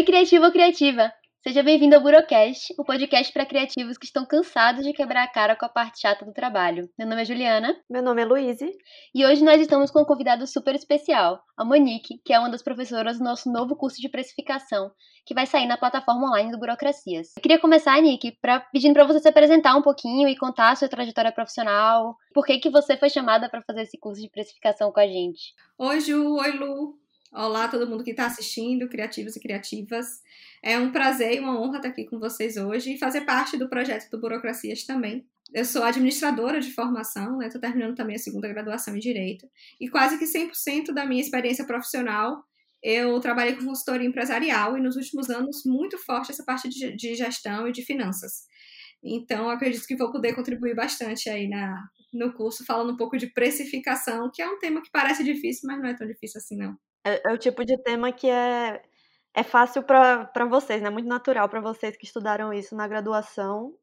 Oi, criativo ou criativa! Seja bem-vindo ao Burocast, o podcast para criativos que estão cansados de quebrar a cara com a parte chata do trabalho. Meu nome é Juliana. Meu nome é Luíse. E hoje nós estamos com um convidado super especial, a Monique, que é uma das professoras do nosso novo curso de precificação, que vai sair na plataforma online do Burocracias. Eu queria começar, Nick, pra, pedindo para você se apresentar um pouquinho e contar a sua trajetória profissional. Por que, que você foi chamada para fazer esse curso de precificação com a gente? Oi, Ju. Oi, Lu. Olá, todo mundo que está assistindo, criativos e criativas. É um prazer e uma honra estar aqui com vocês hoje e fazer parte do projeto do Burocracias também. Eu sou administradora de formação, né? Estou terminando também a segunda graduação em Direito. E quase que 100% da minha experiência profissional eu trabalhei com consultoria empresarial e nos últimos anos muito forte essa parte de, de gestão e de finanças. Então, acredito que vou poder contribuir bastante aí na, no curso, falando um pouco de precificação, que é um tema que parece difícil, mas não é tão difícil assim, não. É, é o tipo de tema que é, é fácil para vocês, né? Muito natural para vocês que estudaram isso na graduação,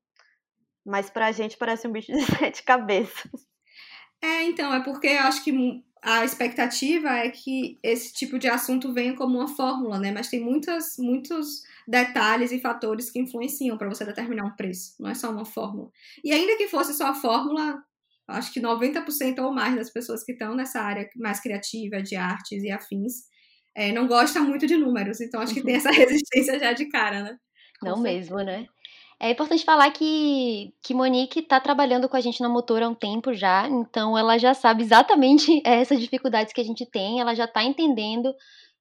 mas para a gente parece um bicho de sete cabeças. É, então, é porque eu acho que a expectativa é que esse tipo de assunto venha como uma fórmula, né? Mas tem muitas, muitos detalhes e fatores que influenciam para você determinar um preço, não é só uma fórmula. E ainda que fosse só a fórmula, acho que 90% ou mais das pessoas que estão nessa área mais criativa, de artes e afins, é, não gosta muito de números. Então, acho que tem essa resistência já de cara, né? Com não certeza. mesmo, né? É importante falar que, que Monique está trabalhando com a gente na Motor há um tempo já, então ela já sabe exatamente essas dificuldades que a gente tem, ela já está entendendo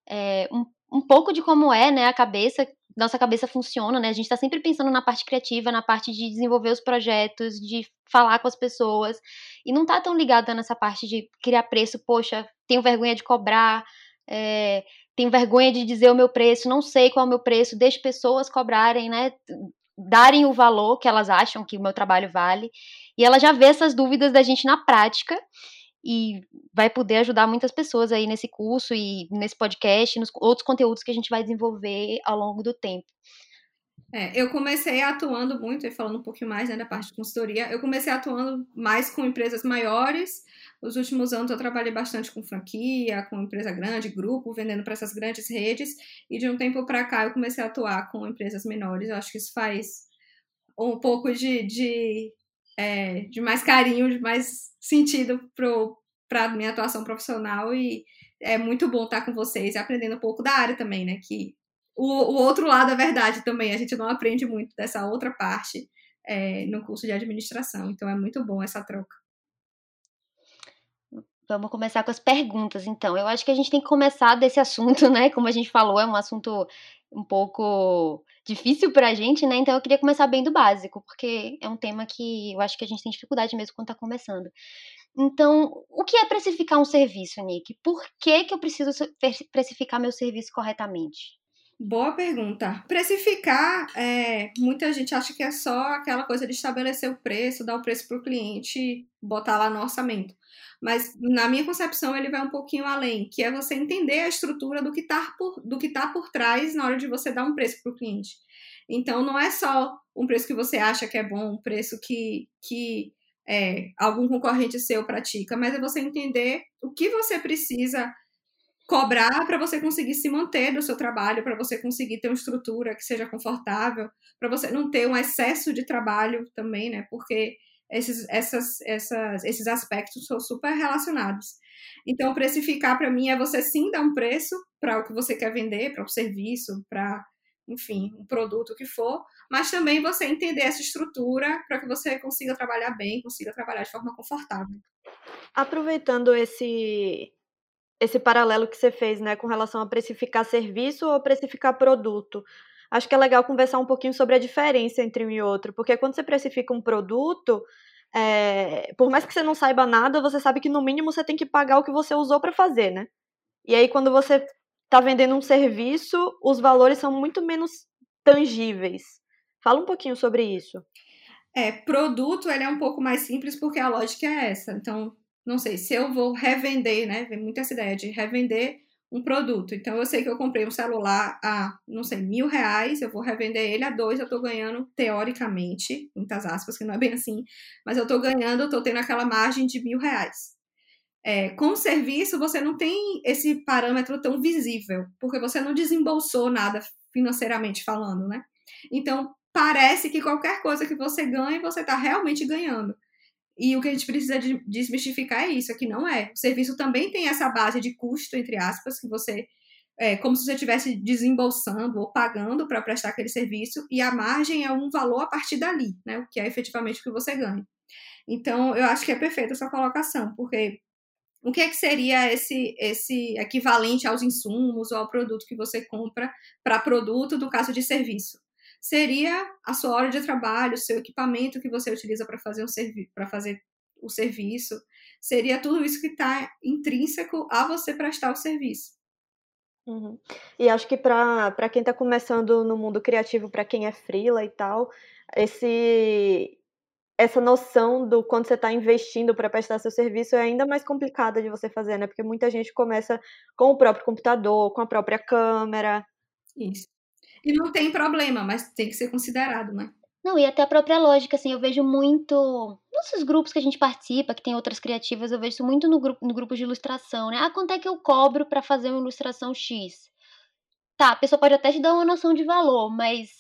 é, um, um pouco de como é né, a cabeça nossa cabeça funciona, né? A gente está sempre pensando na parte criativa, na parte de desenvolver os projetos, de falar com as pessoas, e não tá tão ligada nessa parte de criar preço, poxa, tenho vergonha de cobrar, é, tenho vergonha de dizer o meu preço, não sei qual é o meu preço, deixe pessoas cobrarem, né? Darem o valor que elas acham que o meu trabalho vale. E ela já vê essas dúvidas da gente na prática e vai poder ajudar muitas pessoas aí nesse curso e nesse podcast, nos outros conteúdos que a gente vai desenvolver ao longo do tempo. É, eu comecei atuando muito, e falando um pouquinho mais né, da parte de consultoria, eu comecei atuando mais com empresas maiores. Nos últimos anos eu trabalhei bastante com franquia, com empresa grande, grupo, vendendo para essas grandes redes. E de um tempo para cá eu comecei a atuar com empresas menores. Eu acho que isso faz um pouco de, de é, de mais carinho, de mais sentido para a minha atuação profissional e é muito bom estar com vocês e aprendendo um pouco da área também, né? Que o, o outro lado é verdade também, a gente não aprende muito dessa outra parte é, no curso de administração, então é muito bom essa troca. Vamos começar com as perguntas, então. Eu acho que a gente tem que começar desse assunto, né? Como a gente falou, é um assunto um pouco difícil pra gente, né? Então eu queria começar bem do básico, porque é um tema que eu acho que a gente tem dificuldade mesmo quando tá começando. Então, o que é precificar um serviço, Nick? Por que, que eu preciso precificar meu serviço corretamente? Boa pergunta. Precificar, é, muita gente acha que é só aquela coisa de estabelecer o preço, dar o preço para o cliente, botar lá no orçamento. Mas, na minha concepção, ele vai um pouquinho além, que é você entender a estrutura do que está por, do que tá por trás na hora de você dar um preço para o cliente. Então, não é só um preço que você acha que é bom, um preço que, que é, algum concorrente seu pratica, mas é você entender o que você precisa cobrar para você conseguir se manter do seu trabalho, para você conseguir ter uma estrutura que seja confortável, para você não ter um excesso de trabalho também, né? Porque esses, essas, essas, esses aspectos são super relacionados. Então, precificar para mim é você sim dar um preço para o que você quer vender, para o serviço, para, enfim, um produto que for, mas também você entender essa estrutura para que você consiga trabalhar bem, consiga trabalhar de forma confortável. Aproveitando esse esse paralelo que você fez, né, com relação a precificar serviço ou precificar produto. Acho que é legal conversar um pouquinho sobre a diferença entre um e outro, porque quando você precifica um produto, é, por mais que você não saiba nada, você sabe que no mínimo você tem que pagar o que você usou para fazer, né? E aí quando você está vendendo um serviço, os valores são muito menos tangíveis. Fala um pouquinho sobre isso. É, produto ele é um pouco mais simples porque a lógica é essa. Então, não sei, se eu vou revender, né? Vem muito essa ideia de revender um produto. Então, eu sei que eu comprei um celular a, não sei, mil reais, eu vou revender ele a dois, eu estou ganhando, teoricamente, muitas aspas, que não é bem assim, mas eu estou ganhando, eu estou tendo aquela margem de mil reais. É, com o serviço, você não tem esse parâmetro tão visível, porque você não desembolsou nada financeiramente falando, né? Então, parece que qualquer coisa que você ganha, você está realmente ganhando. E o que a gente precisa de desmistificar é isso, é que não é. O serviço também tem essa base de custo, entre aspas, que você é como se você estivesse desembolsando ou pagando para prestar aquele serviço, e a margem é um valor a partir dali, né? O que é efetivamente o que você ganha. Então, eu acho que é perfeita essa colocação, porque o que, é que seria esse, esse equivalente aos insumos ou ao produto que você compra para produto do caso de serviço? Seria a sua hora de trabalho, o seu equipamento que você utiliza para fazer, um fazer o serviço, seria tudo isso que está intrínseco a você prestar o serviço. Uhum. E acho que para quem está começando no mundo criativo, para quem é freela e tal, esse essa noção do quando você está investindo para prestar seu serviço é ainda mais complicada de você fazer, né? Porque muita gente começa com o próprio computador, com a própria câmera. Isso. E não tem problema, mas tem que ser considerado, né? Não, e até a própria lógica, assim, eu vejo muito. Nesses grupos que a gente participa, que tem outras criativas, eu vejo isso muito no grupo, no grupo de ilustração, né? Ah, quanto é que eu cobro para fazer uma ilustração X? Tá, a pessoa pode até te dar uma noção de valor, mas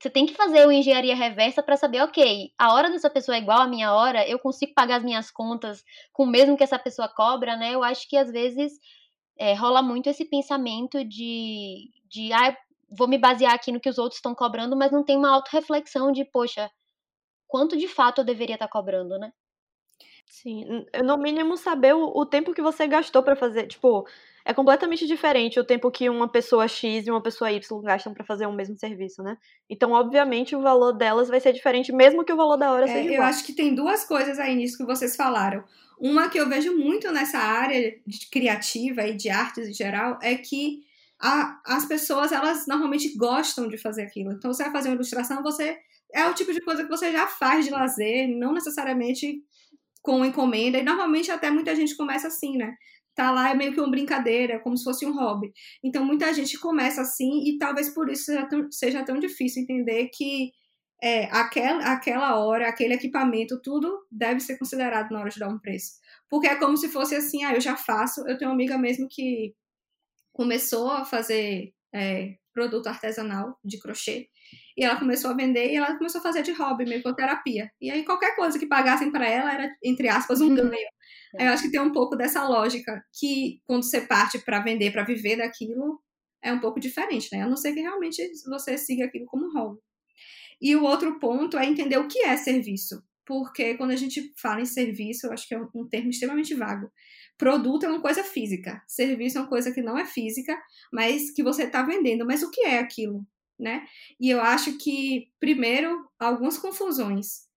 você tem que fazer uma engenharia reversa para saber, ok, a hora dessa pessoa é igual à minha hora, eu consigo pagar as minhas contas com o mesmo que essa pessoa cobra, né? Eu acho que às vezes é, rola muito esse pensamento de, de ah, vou me basear aqui no que os outros estão cobrando, mas não tem uma autorreflexão de, poxa, quanto de fato eu deveria estar tá cobrando, né? Sim, no mínimo saber o, o tempo que você gastou para fazer, tipo, é completamente diferente o tempo que uma pessoa X e uma pessoa Y gastam para fazer o mesmo serviço, né? Então, obviamente, o valor delas vai ser diferente, mesmo que o valor da hora é, seja igual. Eu acho que tem duas coisas aí nisso que vocês falaram. Uma que eu vejo muito nessa área de criativa e de artes em geral é que a, as pessoas, elas normalmente gostam de fazer aquilo. Então, você vai fazer uma ilustração, você é o tipo de coisa que você já faz de lazer, não necessariamente com encomenda. E normalmente até muita gente começa assim, né? Tá lá é meio que uma brincadeira, como se fosse um hobby. Então muita gente começa assim e talvez por isso seja tão, seja tão difícil entender que é, aquela, aquela hora, aquele equipamento, tudo deve ser considerado na hora de dar um preço. Porque é como se fosse assim, ah, eu já faço. Eu tenho uma amiga mesmo que começou a fazer é, produto artesanal de crochê. E ela começou a vender e ela começou a fazer de hobby, meio com terapia. E aí qualquer coisa que pagassem para ela era, entre aspas, um uhum. ganho. Eu acho que tem um pouco dessa lógica que quando você parte para vender, para viver daquilo, é um pouco diferente, né? A não ser que realmente você siga aquilo como hobby. E o outro ponto é entender o que é serviço. Porque quando a gente fala em serviço, eu acho que é um termo extremamente vago. Produto é uma coisa física, serviço é uma coisa que não é física, mas que você está vendendo. Mas o que é aquilo? Né? E eu acho que, primeiro, algumas confusões.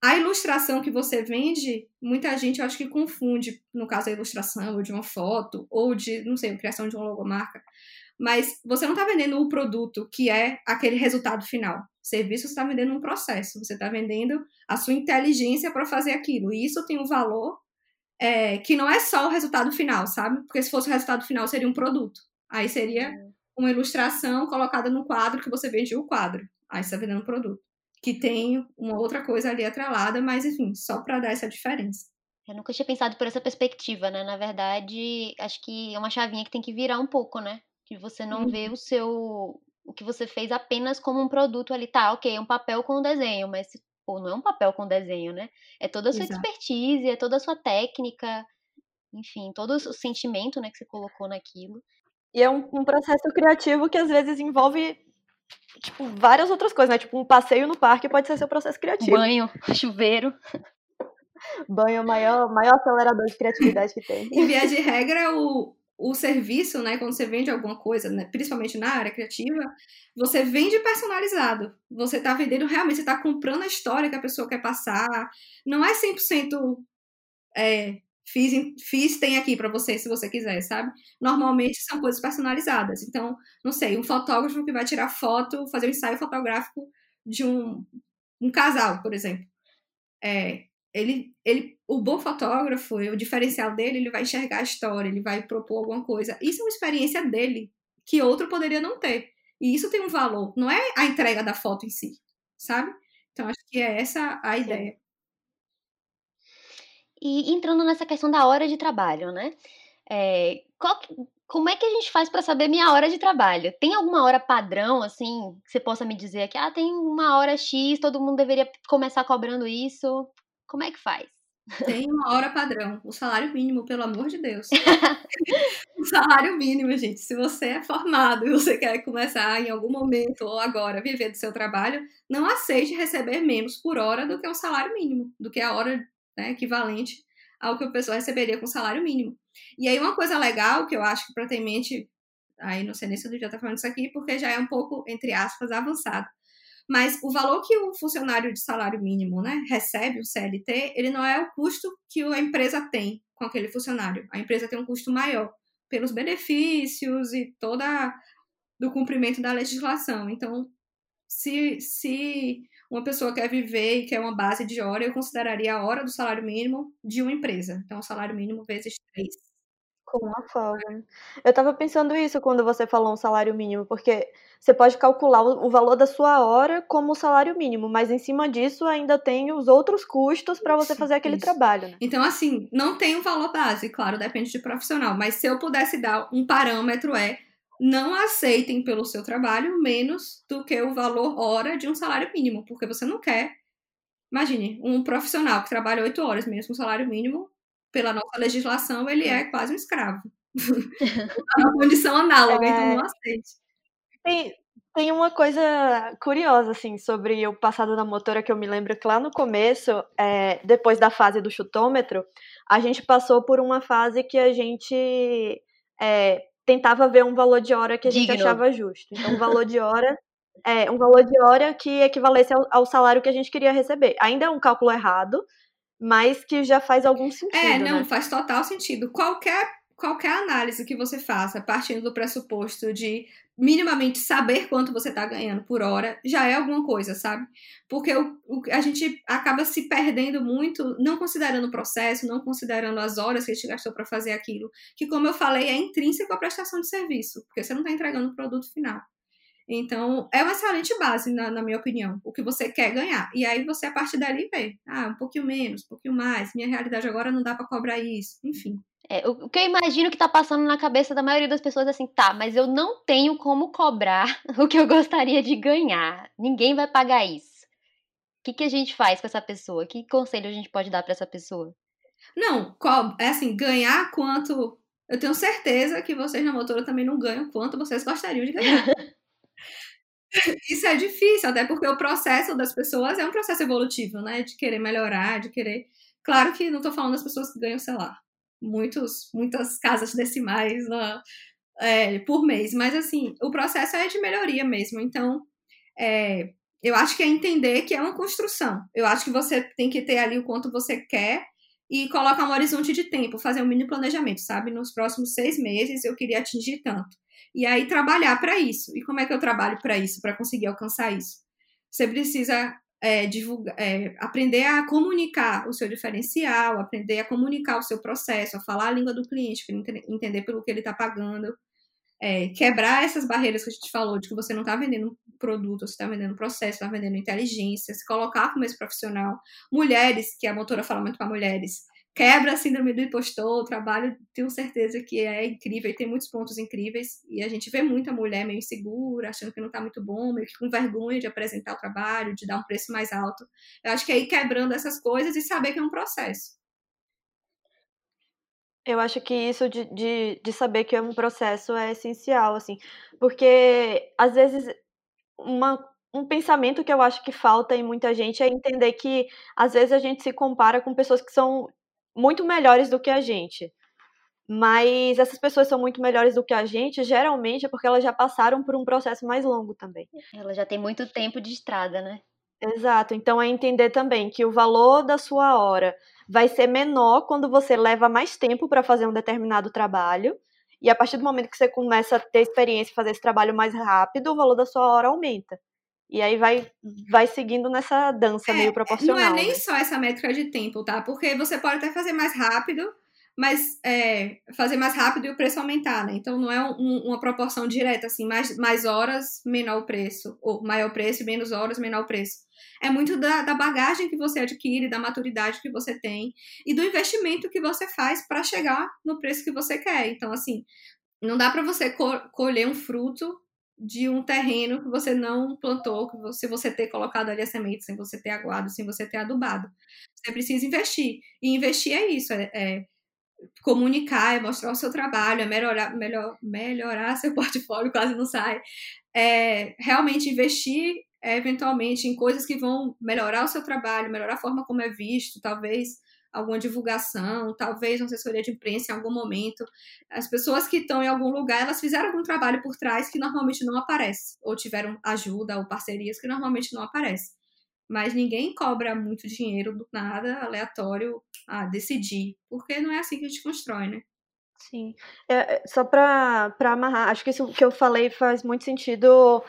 A ilustração que você vende, muita gente eu acho que confunde, no caso da ilustração, ou de uma foto, ou de, não sei, a criação de uma logomarca. Mas você não está vendendo o produto que é aquele resultado final. Serviço você está vendendo um processo, você está vendendo a sua inteligência para fazer aquilo. E isso tem um valor é, que não é só o resultado final, sabe? Porque se fosse o resultado final, seria um produto. Aí seria uhum. uma ilustração colocada no quadro que você vende o quadro. Aí você está vendendo um produto. Que tem uma outra coisa ali atrelada, mas enfim, só para dar essa diferença. Eu nunca tinha pensado por essa perspectiva, né? Na verdade, acho que é uma chavinha que tem que virar um pouco, né? Que você não uhum. vê o seu. O que você fez apenas como um produto ali, tá? Ok, é um papel com um desenho, mas pô, não é um papel com desenho, né? É toda a sua Exato. expertise, é toda a sua técnica, enfim, todo o sentimento, né, que você colocou naquilo. E é um, um processo criativo que às vezes envolve tipo, várias outras coisas, né? Tipo, um passeio no parque pode ser seu processo criativo. Banho, chuveiro. Banho é o maior, maior acelerador de criatividade que tem. Em via de regra, o, o serviço, né, quando você vende alguma coisa, né, principalmente na área criativa, você vende personalizado. Você está vendendo realmente, você está comprando a história que a pessoa quer passar. Não é 100% é, fiz, fiz, tem aqui para você, se você quiser, sabe? Normalmente são coisas personalizadas. Então, não sei, um fotógrafo que vai tirar foto, fazer um ensaio fotográfico de um, um casal, por exemplo. É, ele, ele, o bom fotógrafo, o diferencial dele, ele vai enxergar a história, ele vai propor alguma coisa. Isso é uma experiência dele que outro poderia não ter. E isso tem um valor, não é a entrega da foto em si, sabe? Então acho que é essa a ideia. E entrando nessa questão da hora de trabalho, né? É, qual, como é que a gente faz para saber minha hora de trabalho? Tem alguma hora padrão, assim, que você possa me dizer que, ah, tem uma hora X, todo mundo deveria começar cobrando isso? Como é que faz? Tem uma hora padrão, o salário mínimo, pelo amor de Deus. o salário mínimo, gente. Se você é formado e você quer começar em algum momento ou agora viver do seu trabalho, não aceite receber menos por hora do que o salário mínimo, do que a hora né, equivalente ao que a pessoa receberia com salário mínimo. E aí, uma coisa legal que eu acho que para ter em mente, aí não sei nem se eu devia estar falando isso aqui, porque já é um pouco, entre aspas, avançado. Mas o valor que o funcionário de salário mínimo né, recebe, o CLT, ele não é o custo que a empresa tem com aquele funcionário. A empresa tem um custo maior pelos benefícios e toda do cumprimento da legislação. Então, se, se uma pessoa quer viver e quer uma base de hora, eu consideraria a hora do salário mínimo de uma empresa. Então, o salário mínimo vezes três. Com uma folga. Eu estava pensando isso quando você falou um salário mínimo, porque você pode calcular o, valor da sua hora como salário mínimo, mas em cima disso ainda tem os outros custos para você fazer aquele isso. trabalho. Né? Então, assim, não tem um valor base, claro, depende de profissional, mas se eu pudesse dar um parâmetro é não aceitem pelo seu trabalho menos do que o valor hora de um salário mínimo, porque você não quer. Imagine, um profissional que trabalha oito horas menos um salário mínimo, pela nossa legislação, ele é quase um escravo. é uma condição análoga, é... então não aceite. Tem, tem uma coisa curiosa, assim, sobre o passado da motora que eu me lembro que lá no começo, é, depois da fase do chutômetro, a gente passou por uma fase que a gente é, tentava ver um valor de hora que a gente Digno. achava justo. Então, um valor de hora é um valor de hora que equivalesse ao, ao, salário que a gente queria receber. Ainda é um cálculo errado, mas que já faz algum sentido. É, não, né? faz total sentido. Qualquer qualquer análise que você faça, partindo do pressuposto de minimamente saber quanto você está ganhando por hora, já é alguma coisa, sabe? Porque o, o, a gente acaba se perdendo muito, não considerando o processo, não considerando as horas que a gente gastou para fazer aquilo, que, como eu falei, é intrínseco à prestação de serviço, porque você não está entregando o produto final. Então, é uma excelente base, na, na, minha opinião, o que você quer ganhar. E aí você, a partir dali, vê, ah, um pouquinho menos, um pouquinho mais, minha realidade agora não dá para cobrar isso, enfim. É, o, que eu imagino que tá passando na cabeça da maioria das pessoas é assim, tá, mas eu não tenho como cobrar o que eu gostaria de ganhar. Ninguém vai pagar isso. O que, que a gente faz com essa pessoa? Que conselho a gente pode dar para essa pessoa? Não, é assim, ganhar quanto. Eu tenho certeza que vocês na motora também não ganham quanto vocês gostariam de ganhar. Isso é difícil, até porque o processo das pessoas é um processo evolutivo, né? De querer melhorar, de querer. Claro que não estou falando das pessoas que ganham, sei lá, muitos, muitas casas decimais é, por mês. Mas, assim, o processo é de melhoria mesmo. Então, é, eu acho que é entender que é uma construção. Eu acho que você tem que ter ali o quanto você quer e colocar um horizonte de tempo, fazer um mini planejamento, sabe? Nos próximos seis meses eu queria atingir tanto. E aí trabalhar para isso. E como é que eu trabalho para isso, para conseguir alcançar isso? Você precisa é, divulgar, é, aprender a comunicar o seu diferencial, aprender a comunicar o seu processo, a falar a língua do cliente, entender pelo que ele está pagando, é, quebrar essas barreiras que a gente falou, de que você não está vendendo produto, você está vendendo processo, está vendendo inteligência, se colocar como esse profissional. Mulheres, que a motora fala muito para mulheres, quebra a síndrome do impostor, o trabalho, tenho certeza que é incrível e tem muitos pontos incríveis. E a gente vê muita mulher meio insegura, achando que não está muito bom, meio que com vergonha de apresentar o trabalho, de dar um preço mais alto. Eu acho que é ir quebrando essas coisas e saber que é um processo. Eu acho que isso de, de, de saber que é um processo é essencial, assim, porque às vezes uma, um pensamento que eu acho que falta em muita gente é entender que às vezes a gente se compara com pessoas que são muito melhores do que a gente. Mas essas pessoas são muito melhores do que a gente, geralmente é porque elas já passaram por um processo mais longo também. Ela já tem muito tempo de estrada, né? Exato. Então é entender também que o valor da sua hora vai ser menor quando você leva mais tempo para fazer um determinado trabalho. E a partir do momento que você começa a ter experiência e fazer esse trabalho mais rápido, o valor da sua hora aumenta. E aí vai, vai seguindo nessa dança é, meio proporcional. Não é nem né? só essa métrica de tempo, tá? Porque você pode até fazer mais rápido, mas é, fazer mais rápido e o preço aumentar, né? Então não é um, uma proporção direta, assim, mais, mais horas, menor o preço, ou maior preço, menos horas, menor o preço. É muito da, da bagagem que você adquire, da maturidade que você tem e do investimento que você faz para chegar no preço que você quer. Então, assim, Não dá para você co colher um fruto de um terreno que você não plantou, que você, se você ter colocado ali a semente, sem você ter aguado, sem você ter adubado. Você precisa investir. E investir é isso, é, é comunicar, é mostrar o seu trabalho, é melhorar, melhor, melhorar seu portfólio, quase não sai. É realmente investir é, eventualmente em coisas que vão melhorar o seu trabalho, melhorar a forma como é visto, talvez alguma divulgação, talvez uma assessoria de imprensa em algum momento. As pessoas que estão em algum lugar, elas fizeram algum trabalho por trás que normalmente não aparece, ou tiveram ajuda ou parcerias que normalmente não aparecem. Mas ninguém cobra muito dinheiro do nada, aleatório, a decidir, porque não é assim que a gente constrói, né? Sim. É, é só para amarrar, acho que isso que eu falei faz muito sentido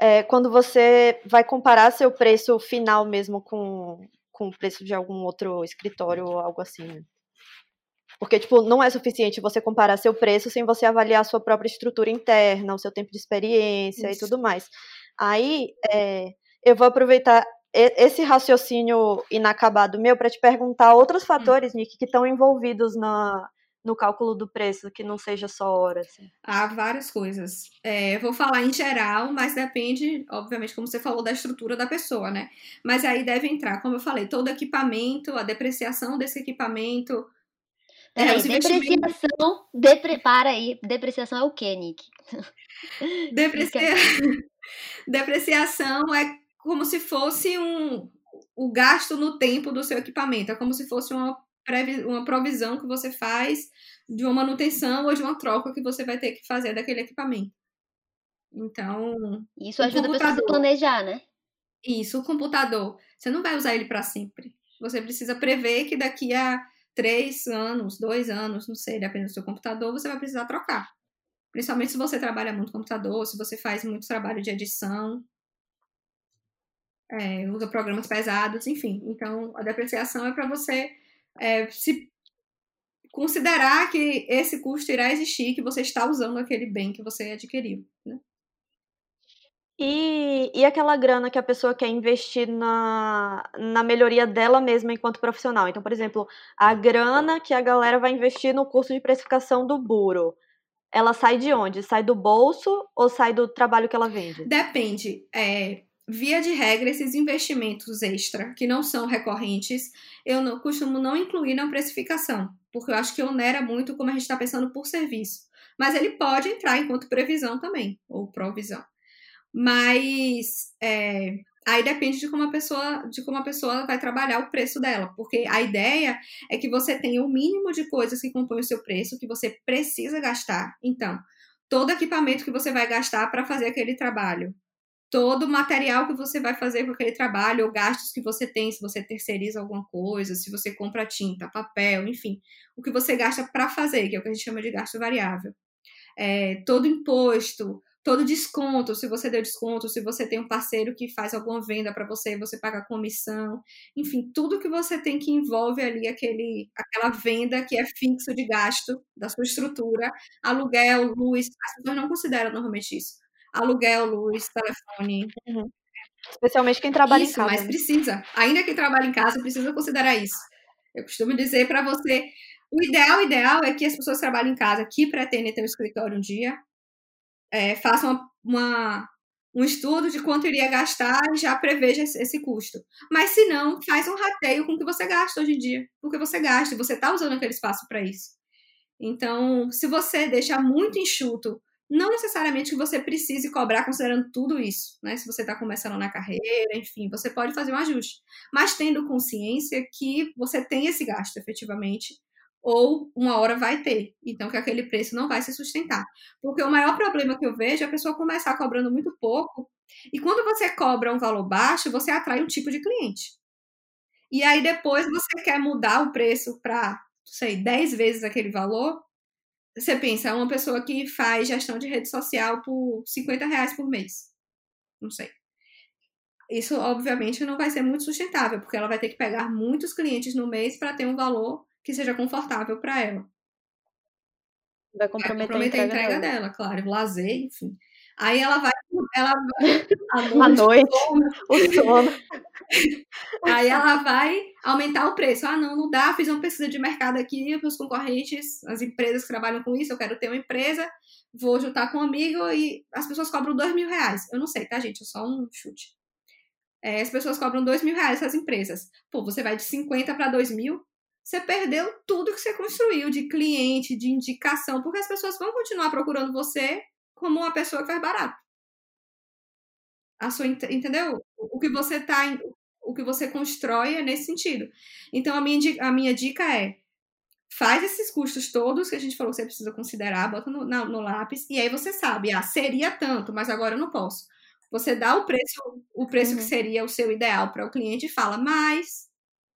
é, quando você vai comparar seu preço final mesmo com, com o preço de algum outro escritório ou algo assim, né? Porque, tipo, não é suficiente você comparar seu preço sem você avaliar a sua própria estrutura interna, o seu tempo de experiência Isso. e tudo mais. Aí, é, eu vou aproveitar esse raciocínio inacabado meu para te perguntar outros hum. fatores. Nick, que estão envolvidos na, no cálculo do preço, que não seja só hora? Assim? Há várias coisas. É, eu vou falar em geral, mas depende, obviamente, como você falou, da estrutura da pessoa, né? Mas aí deve entrar, como eu falei, todo equipamento, a depreciação desse equipamento. É, Peraí, depreciação, depre, para aí, depreciação é o quê, Nick? Deprecia... depreciação é como se fosse um, o gasto no tempo do seu equipamento, é como se fosse uma uma provisão que você faz de uma manutenção ou de uma troca que você vai ter que fazer daquele equipamento. Então. Isso ajuda a pessoa a planejar, né? Isso, o computador. Você não vai usar ele para sempre. Você precisa prever que daqui a três anos, dois anos, não sei, dependendo do seu computador, você vai precisar trocar. Principalmente se você trabalha muito com computador, se você faz muito trabalho de edição, é, usa programas pesados, enfim. Então, a depreciação é para você é, se considerar que esse custo irá existir, que você está usando aquele bem que você adquiriu, né? E, e aquela grana que a pessoa quer investir na, na melhoria dela mesma enquanto profissional. Então, por exemplo, a grana que a galera vai investir no curso de precificação do Buro, ela sai de onde? Sai do bolso ou sai do trabalho que ela vende? Depende. É, via de regra, esses investimentos extra, que não são recorrentes, eu não, costumo não incluir na precificação, porque eu acho que onera muito como a gente está pensando por serviço. Mas ele pode entrar enquanto previsão também, ou provisão. Mas é, aí depende de como a pessoa de como a pessoa vai trabalhar o preço dela, porque a ideia é que você tenha o mínimo de coisas que compõem o seu preço que você precisa gastar. Então, todo equipamento que você vai gastar para fazer aquele trabalho, todo o material que você vai fazer com aquele trabalho, ou gastos que você tem, se você terceiriza alguma coisa, se você compra tinta, papel, enfim, o que você gasta para fazer, que é o que a gente chama de gasto variável. É, todo imposto, todo desconto, se você deu desconto, se você tem um parceiro que faz alguma venda para você, você paga comissão, enfim, tudo que você tem que envolve ali aquele, aquela venda que é fixo de gasto da sua estrutura, aluguel, luz, as pessoas não consideram normalmente isso aluguel, luz, telefone. Uhum. Especialmente quem trabalha isso, em casa. Mas né? precisa. Ainda quem trabalha em casa precisa considerar isso. Eu costumo dizer para você, o ideal, ideal é que as pessoas que trabalham em casa, que pretendem ter um escritório um dia, é, façam uma, uma, um estudo de quanto iria gastar e já preveja esse, esse, custo. Mas se não, faz um rateio com o que você gasta hoje em dia. Porque você gasta e você está usando aquele espaço para isso. Então, se você deixar muito enxuto não necessariamente que você precise cobrar considerando tudo isso, né? Se você está começando na carreira, enfim, você pode fazer um ajuste. Mas tendo consciência que você tem esse gasto efetivamente, ou uma hora vai ter. Então, que aquele preço não vai se sustentar. Porque o maior problema que eu vejo é a pessoa começar cobrando muito pouco, e quando você cobra um valor baixo, você atrai um tipo de cliente. E aí depois você quer mudar o preço para, sei, 10 vezes aquele valor, você pensa, uma pessoa que faz gestão de rede social por 50 reais por mês. Não sei. Isso, obviamente, não vai ser muito sustentável, porque ela vai ter que pegar muitos clientes no mês para ter um valor que seja confortável para ela. Vai comprometer, vai comprometer a entrega, a entrega dela. dela, claro. Lazer, enfim. Aí ela vai, ela à noite, o sono. Aí ela vai aumentar o preço. Ah, não, não dá. Fiz uma pesquisa de mercado aqui para os concorrentes, as empresas que trabalham com isso. Eu quero ter uma empresa, vou juntar com um amigo e as pessoas cobram dois mil reais. Eu não sei, tá, gente? É só um chute. É, as pessoas cobram dois mil reais essas empresas. Pô, você vai de 50 para dois mil, você perdeu tudo que você construiu de cliente, de indicação, porque as pessoas vão continuar procurando você como uma pessoa que faz barato. A sua, entendeu? O que você tá, o que você constrói é nesse sentido. Então a minha, a minha dica é faz esses custos todos que a gente falou que você precisa considerar, bota no, no, no lápis, e aí você sabe, ah, seria tanto, mas agora eu não posso. Você dá o preço, o preço uhum. que seria o seu ideal para o cliente e fala, mas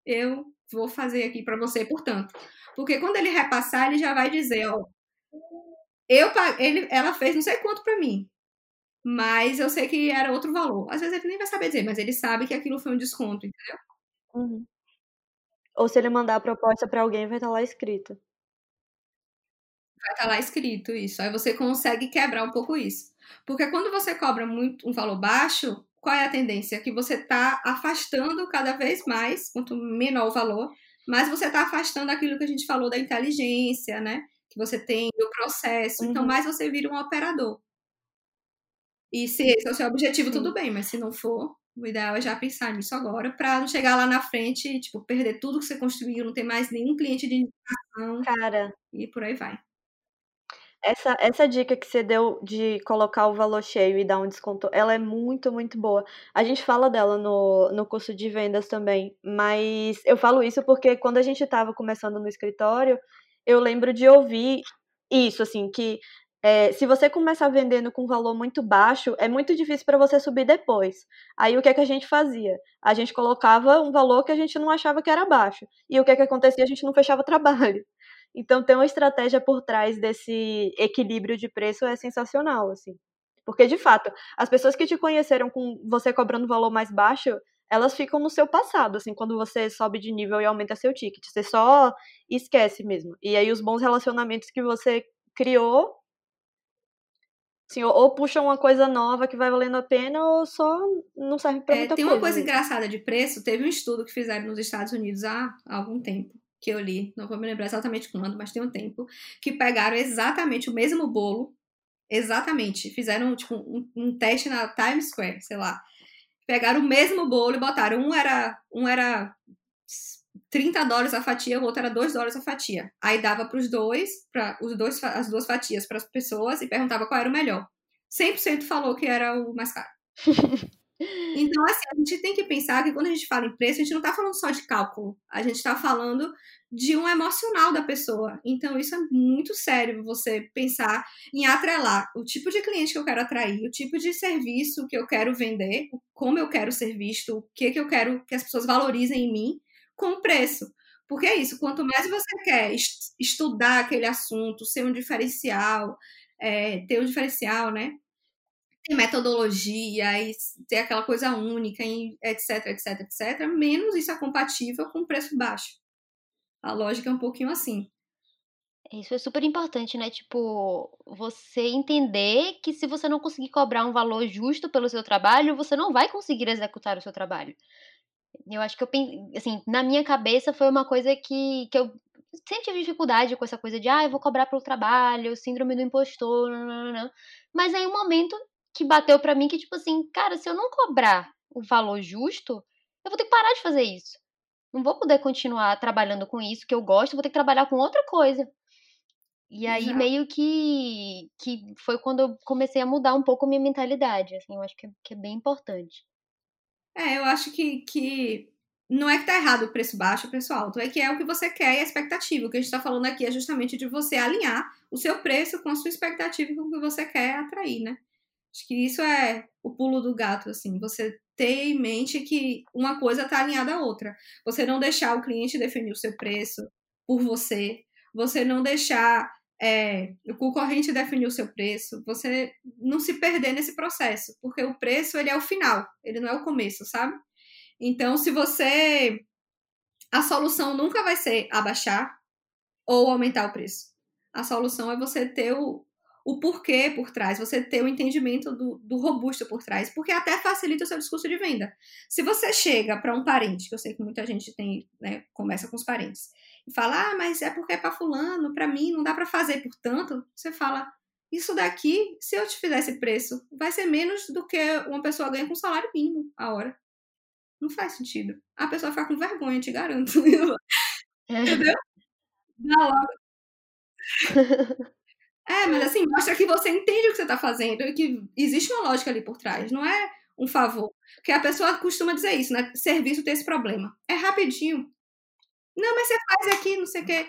eu vou fazer aqui para você, portanto. Porque quando ele repassar, ele já vai dizer, ó, eu ele, ela fez não sei quanto para mim, mas eu sei que era outro valor. Às vezes ele nem vai saber dizer, mas ele sabe que aquilo foi um desconto, entendeu? Uhum. Ou se ele mandar a proposta para alguém, vai estar tá lá escrito. Vai estar tá lá escrito isso. Aí você consegue quebrar um pouco isso. Porque quando você cobra muito um valor baixo, qual é a tendência? Que você está afastando cada vez mais, quanto menor o valor, mais você está afastando aquilo que a gente falou da inteligência, né? Que você tem do processo. Então, uhum. Então, mais você vira um operador. E se esse é o seu objetivo, Sim. tudo bem, mas se não for, o ideal é já pensar nisso agora, para não chegar lá na frente e, tipo, perder tudo que você construiu, não ter mais nenhum cliente de indicação. Cara. E por aí vai. Essa, essa dica que você deu de colocar o valor cheio e dar um desconto, ela é muito, muito boa. A gente fala dela no, no curso de vendas também, mas eu falo isso porque quando a gente estava começando no escritório, eu lembro de ouvir isso, assim, que é, se você começar vendendo com valor muito baixo, é muito difícil para você subir depois. Aí o que, é que a gente fazia? A gente colocava um valor que a gente não achava que era baixo. E o que, é que acontecia? A gente não fechava trabalho. Então, ter uma estratégia por trás desse equilíbrio de preço é sensacional, assim. Porque, de fato, as pessoas que te conheceram com você cobrando valor mais baixo, elas ficam no seu passado, assim, quando você sobe de nível e aumenta seu ticket. Você só esquece mesmo. E aí, os bons relacionamentos que você criou, assim, ou, ou puxam uma coisa nova que vai valendo a pena, ou só não serve pra é, muita tem coisa. Tem uma coisa engraçada de preço. Teve um estudo que fizeram nos Estados Unidos há algum tempo que eu li, não vou me lembrar exatamente quando, mas tem um tempo, que pegaram exatamente o mesmo bolo, exatamente, fizeram tipo um, um teste na Times Square, sei lá. Pegaram o mesmo bolo e botaram, um era, um era 30 dólares a fatia, o outro era 2 dólares a fatia. Aí dava para os dois, para os dois, as duas fatias para as pessoas e perguntava qual era o melhor. 100% falou que era o mais caro. Então, assim, a gente tem que pensar que quando a gente fala em preço, a gente não está falando só de cálculo, a gente está falando de um emocional da pessoa. Então, isso é muito sério você pensar em atrelar o tipo de cliente que eu quero atrair, o tipo de serviço que eu quero vender, como eu quero ser visto, o que, que eu quero que as pessoas valorizem em mim, com preço. Porque é isso, quanto mais você quer estudar aquele assunto, ser um diferencial, é, ter um diferencial, né? tem metodologia e ter aquela coisa única, etc, etc, etc, menos isso é compatível com preço baixo. A lógica é um pouquinho assim. Isso é super importante, né? Tipo, você entender que se você não conseguir cobrar um valor justo pelo seu trabalho, você não vai conseguir executar o seu trabalho. Eu acho que eu assim, na minha cabeça foi uma coisa que, que eu sempre tive dificuldade com essa coisa de, ah, eu vou cobrar pelo trabalho, síndrome do impostor, não, não, não. mas aí um momento que bateu para mim que, tipo assim, cara, se eu não cobrar o valor justo, eu vou ter que parar de fazer isso. Não vou poder continuar trabalhando com isso que eu gosto, vou ter que trabalhar com outra coisa. E aí, Exato. meio que, que foi quando eu comecei a mudar um pouco a minha mentalidade. Assim, eu acho que é, que é bem importante. É, eu acho que, que não é que tá errado o preço baixo, o preço alto, é que é o que você quer e a expectativa. O que a gente está falando aqui é justamente de você alinhar o seu preço com a sua expectativa e com o que você quer atrair, né? Acho que isso é o pulo do gato, assim. Você ter em mente que uma coisa está alinhada à outra. Você não deixar o cliente definir o seu preço por você. Você não deixar é, o concorrente definir o seu preço. Você não se perder nesse processo. Porque o preço, ele é o final. Ele não é o começo, sabe? Então, se você... A solução nunca vai ser abaixar ou aumentar o preço. A solução é você ter o, o porquê por trás, você ter o entendimento do, do, robusto por trás, porque até facilita o seu discurso de venda. Se você chega para um parente, que eu sei que muita gente tem, né, começa com os parentes, e fala, ah, mas é porque é para fulano, para mim não dá para fazer, portanto, você fala, isso daqui, se eu te fizer esse preço, vai ser menos do que uma pessoa ganha com salário mínimo a hora. Não faz sentido. A pessoa fica com vergonha, te garanto. Entendeu? Dá logo. É, mas assim, mostra que você entende o que você está fazendo e que existe uma lógica ali por trás, não é um favor. Porque a pessoa costuma dizer isso, né? Serviço tem esse problema. É rapidinho. Não, mas você faz aqui, não sei o quê.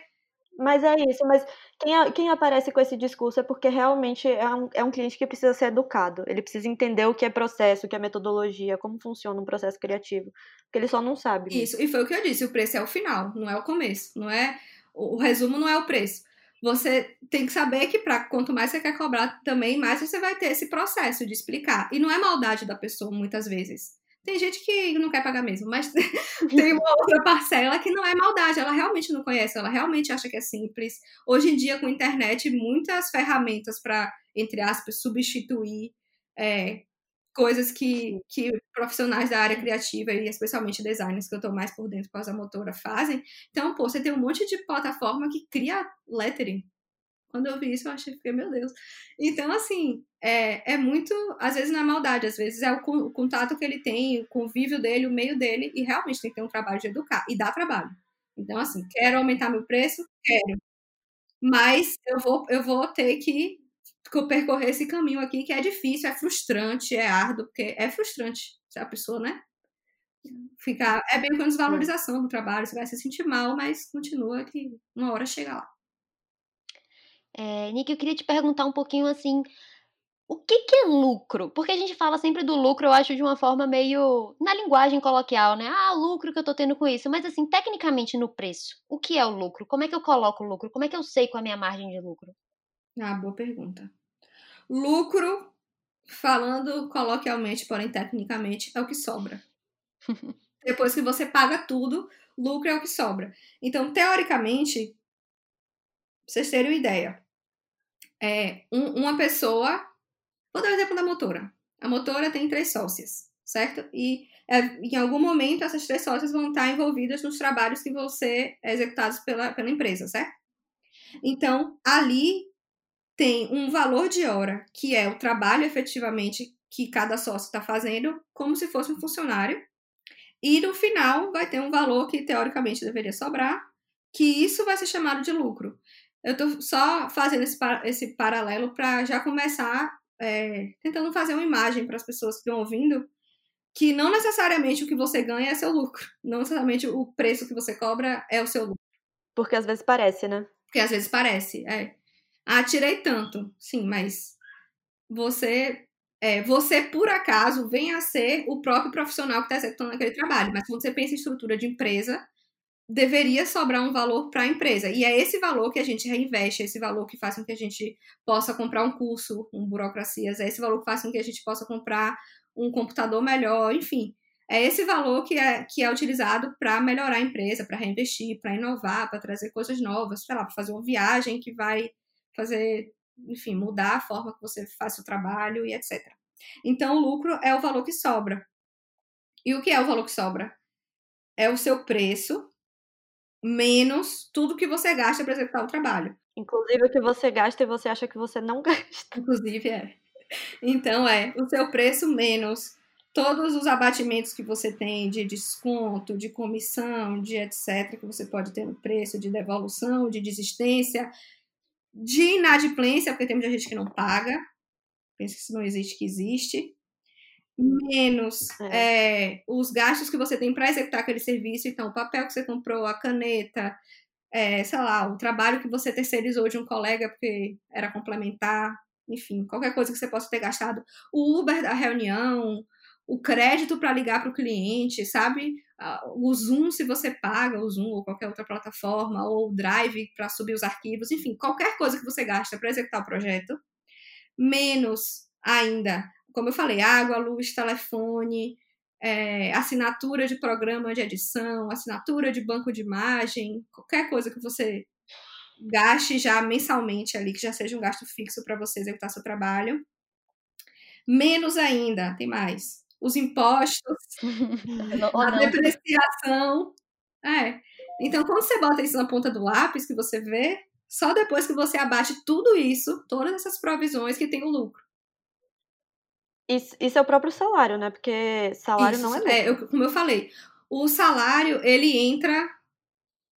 Mas é isso, mas quem, quem aparece com esse discurso é porque realmente é um, é um cliente que precisa ser educado. Ele precisa entender o que é processo, o que é metodologia, como funciona um processo criativo. Porque ele só não sabe. Mesmo. Isso, e foi o que eu disse: o preço é o final, não é o começo. Não é O, o resumo não é o preço você tem que saber que para quanto mais você quer cobrar também, mais você vai ter esse processo de explicar. E não é maldade da pessoa muitas vezes. Tem gente que não quer pagar mesmo, mas tem uma outra parcela que não é maldade, ela realmente não conhece, ela realmente acha que é simples. Hoje em dia, com a internet, muitas ferramentas para, entre aspas, substituir é, coisas que, que profissionais da área criativa e especialmente designers que eu estou mais por dentro com a motora fazem. Então, pô, você tem um monte de plataforma que cria lettering. Quando eu vi isso, eu achei, fiquei, meu Deus. Então, assim, é, é muito, às vezes não é maldade, às vezes é o, o contato que ele tem, o convívio dele, o meio dele, e realmente tem que ter um trabalho de educar, e dá trabalho. Então, assim, quero aumentar meu preço? Quero. Mas eu vou, eu vou ter que percorrer esse caminho aqui que é difícil, é frustrante, é árduo, porque é frustrante se a pessoa, né? Ficar, é bem com desvalorização do trabalho, você vai se sentir mal, mas continua que uma hora chega lá. É, Nick, eu queria te perguntar um pouquinho assim, o que, que, é lucro? Porque a gente fala sempre do lucro, eu acho, de uma forma meio na linguagem coloquial, né? Ah, lucro que eu tô tendo com isso. Mas assim, tecnicamente no preço, o que é o lucro? Como é que eu coloco o lucro? Como é que eu sei qual é a minha margem de lucro? Ah, boa pergunta. Lucro, falando coloquialmente, porém tecnicamente, é o que sobra. Depois que você paga tudo, lucro é o que sobra. Então, teoricamente, pra vocês terem uma ideia, é um, uma pessoa. Vou dar o exemplo da motora. A motora tem três sócias, certo? E é, em algum momento essas três sócias vão estar envolvidas nos trabalhos que vão ser executados pela, pela empresa, certo? Então, ali tem um valor de hora, que é o trabalho efetivamente que cada sócio está fazendo, como se fosse um funcionário. E no final vai ter um valor que teoricamente deveria sobrar, que isso vai ser chamado de lucro. Eu estou só fazendo esse, esse paralelo para já começar é, tentando fazer uma imagem para as pessoas que estão ouvindo, que não necessariamente o que você ganha é seu lucro, não necessariamente o preço que você cobra é o seu lucro. Porque às vezes parece, né? Porque às vezes parece, é. Ah, tirei tanto. Sim, mas você é, você, por acaso, vem a ser o próprio profissional que está executando aquele trabalho. Mas quando você pensa em estrutura de empresa, deveria sobrar um valor para a empresa. E é esse valor que a gente reinveste, é esse valor que faz com que a gente possa comprar um curso, um burocracias, é esse valor que faz com que a gente possa comprar um computador melhor, enfim. É esse valor que é, que é utilizado para melhorar a empresa, para reinvestir, para inovar, para trazer coisas novas, sei lá, para fazer uma viagem que vai fazer, enfim, mudar a forma que você faz o trabalho e etc. Então, o lucro é o valor que sobra. E o que é o valor que sobra? É o seu preço menos tudo que você gasta para executar o trabalho. Inclusive o que você gasta e você acha que você não gasta. Inclusive é. Então é o seu preço menos todos os abatimentos que você tem de desconto, de comissão, de etc, que você pode ter no preço, de devolução, de desistência, de inadimplência, porque tem muita gente que não paga, pensa que isso não existe, que existe, menos é. É, os gastos que você tem para executar aquele serviço, então o papel que você comprou, a caneta, é, sei lá, o trabalho que você terceirizou de um colega porque era complementar, enfim, qualquer coisa que você possa ter gastado, o Uber da reunião, o crédito para ligar para o cliente, sabe? O Zoom, se você paga o Zoom ou qualquer outra plataforma, ou o Drive para subir os arquivos, enfim, qualquer coisa que você gasta para executar o projeto, menos ainda, como eu falei, água, luz, telefone, é, assinatura de programa de edição, assinatura de banco de imagem, qualquer coisa que você gaste já mensalmente ali, que já seja um gasto fixo para você executar seu trabalho. Menos ainda, tem mais. Os impostos, a depreciação. É. Então, quando você bota isso na ponta do lápis, que você vê, só depois que você abate tudo isso, todas essas provisões que tem o lucro. Isso, isso é o próprio salário, né? Porque salário isso, não é lucro. É, eu, como eu falei, o salário, ele entra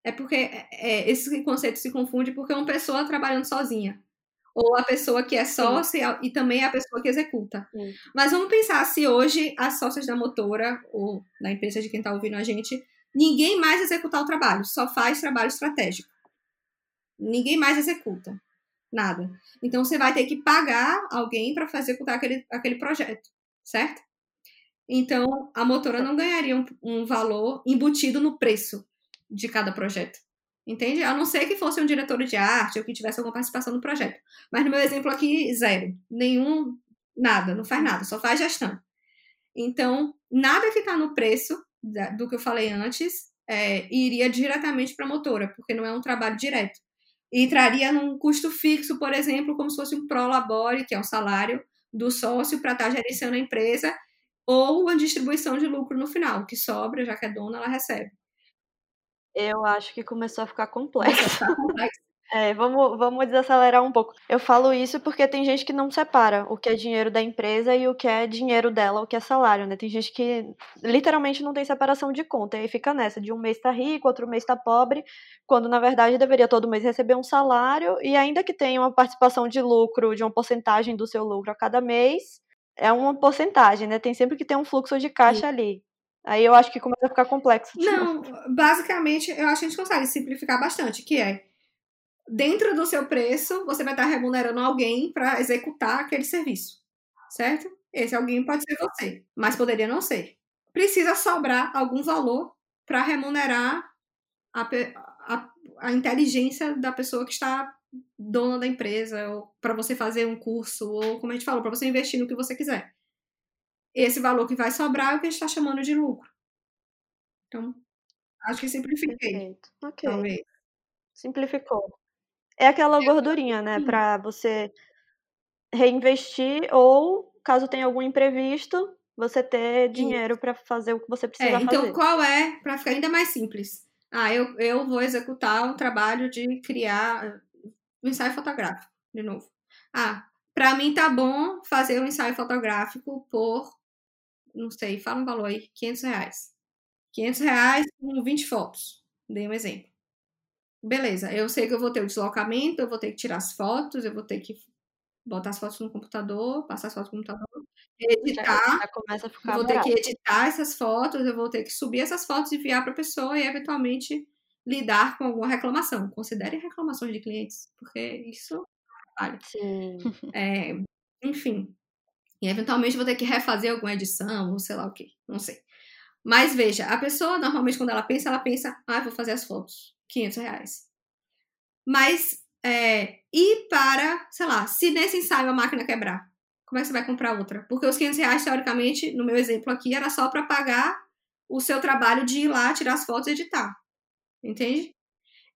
é porque é, é, esse conceito se confunde porque é uma pessoa trabalhando sozinha. Ou a pessoa que é sócia Sim. e também é a pessoa que executa. Sim. Mas vamos pensar se hoje as sócias da motora, ou da empresa de quem está ouvindo a gente, ninguém mais executar o trabalho, só faz trabalho estratégico. Ninguém mais executa. Nada. Então você vai ter que pagar alguém para fazer executar aquele, aquele projeto, certo? Então a motora não ganharia um, um valor embutido no preço de cada projeto. Entende? A não ser que fosse um diretor de arte ou que tivesse alguma participação no projeto. Mas no meu exemplo aqui, zero. Nenhum, nada, não faz nada, só faz gestão. Então, nada que está no preço do que eu falei antes é, iria diretamente para a motora, porque não é um trabalho direto. E entraria num custo fixo, por exemplo, como se fosse um prolabore, que é um salário do sócio para estar tá gerenciando a empresa, ou uma distribuição de lucro no final, que sobra, já que é dona, ela recebe. Eu acho que começou a ficar complexo. É, vamos, vamos desacelerar um pouco. Eu falo isso porque tem gente que não separa o que é dinheiro da empresa e o que é dinheiro dela, o que é salário, né? Tem gente que literalmente não tem separação de conta, e aí fica nessa, de um mês tá rico, outro mês tá pobre, quando na verdade deveria todo mês receber um salário, e ainda que tenha uma participação de lucro, de uma porcentagem do seu lucro a cada mês, é uma porcentagem, né? Tem sempre que ter um fluxo de caixa Sim. ali. Aí eu acho que começa a ficar complexo. Não, basicamente, eu acho que a gente consegue simplificar bastante, que é dentro do seu preço, você vai estar remunerando alguém para executar aquele serviço, certo? Esse alguém pode ser você, mas poderia não ser. Precisa sobrar algum valor para remunerar a, a, a inteligência da pessoa que está dona da empresa, ou para você fazer um curso, ou como a gente falou, para você investir no que você quiser esse valor que vai sobrar é o que a gente está chamando de lucro. Então, acho que simplifiquei. Perfeito. Ok. Talvez. Simplificou. É aquela gordurinha, né? Para você reinvestir ou, caso tenha algum imprevisto, você ter dinheiro para fazer o que você precisa é, então, fazer. Então, qual é, para ficar ainda mais simples? Ah, eu, eu vou executar um trabalho de criar um ensaio fotográfico, de novo. Ah, para mim tá bom fazer um ensaio fotográfico por não sei, fala um valor aí, 500 reais. 500 reais com 20 fotos. Dei um exemplo. Beleza, eu sei que eu vou ter o deslocamento, eu vou ter que tirar as fotos, eu vou ter que botar as fotos no computador, passar as fotos no computador, editar. Já, já vou ter que editar essas fotos, eu vou ter que subir essas fotos e enviar para a pessoa e eventualmente lidar com alguma reclamação. Considere reclamações de clientes, porque isso vale. Sim. É, enfim, e eventualmente vou ter que refazer alguma edição, ou sei lá o que, não sei. Mas veja, a pessoa normalmente quando ela pensa, ela pensa, ah, vou fazer as fotos, 500 reais. Mas, é, e para, sei lá, se nesse ensaio a máquina quebrar, como é que você vai comprar outra? Porque os 500 reais, teoricamente, no meu exemplo aqui, era só para pagar o seu trabalho de ir lá, tirar as fotos e editar. Entende?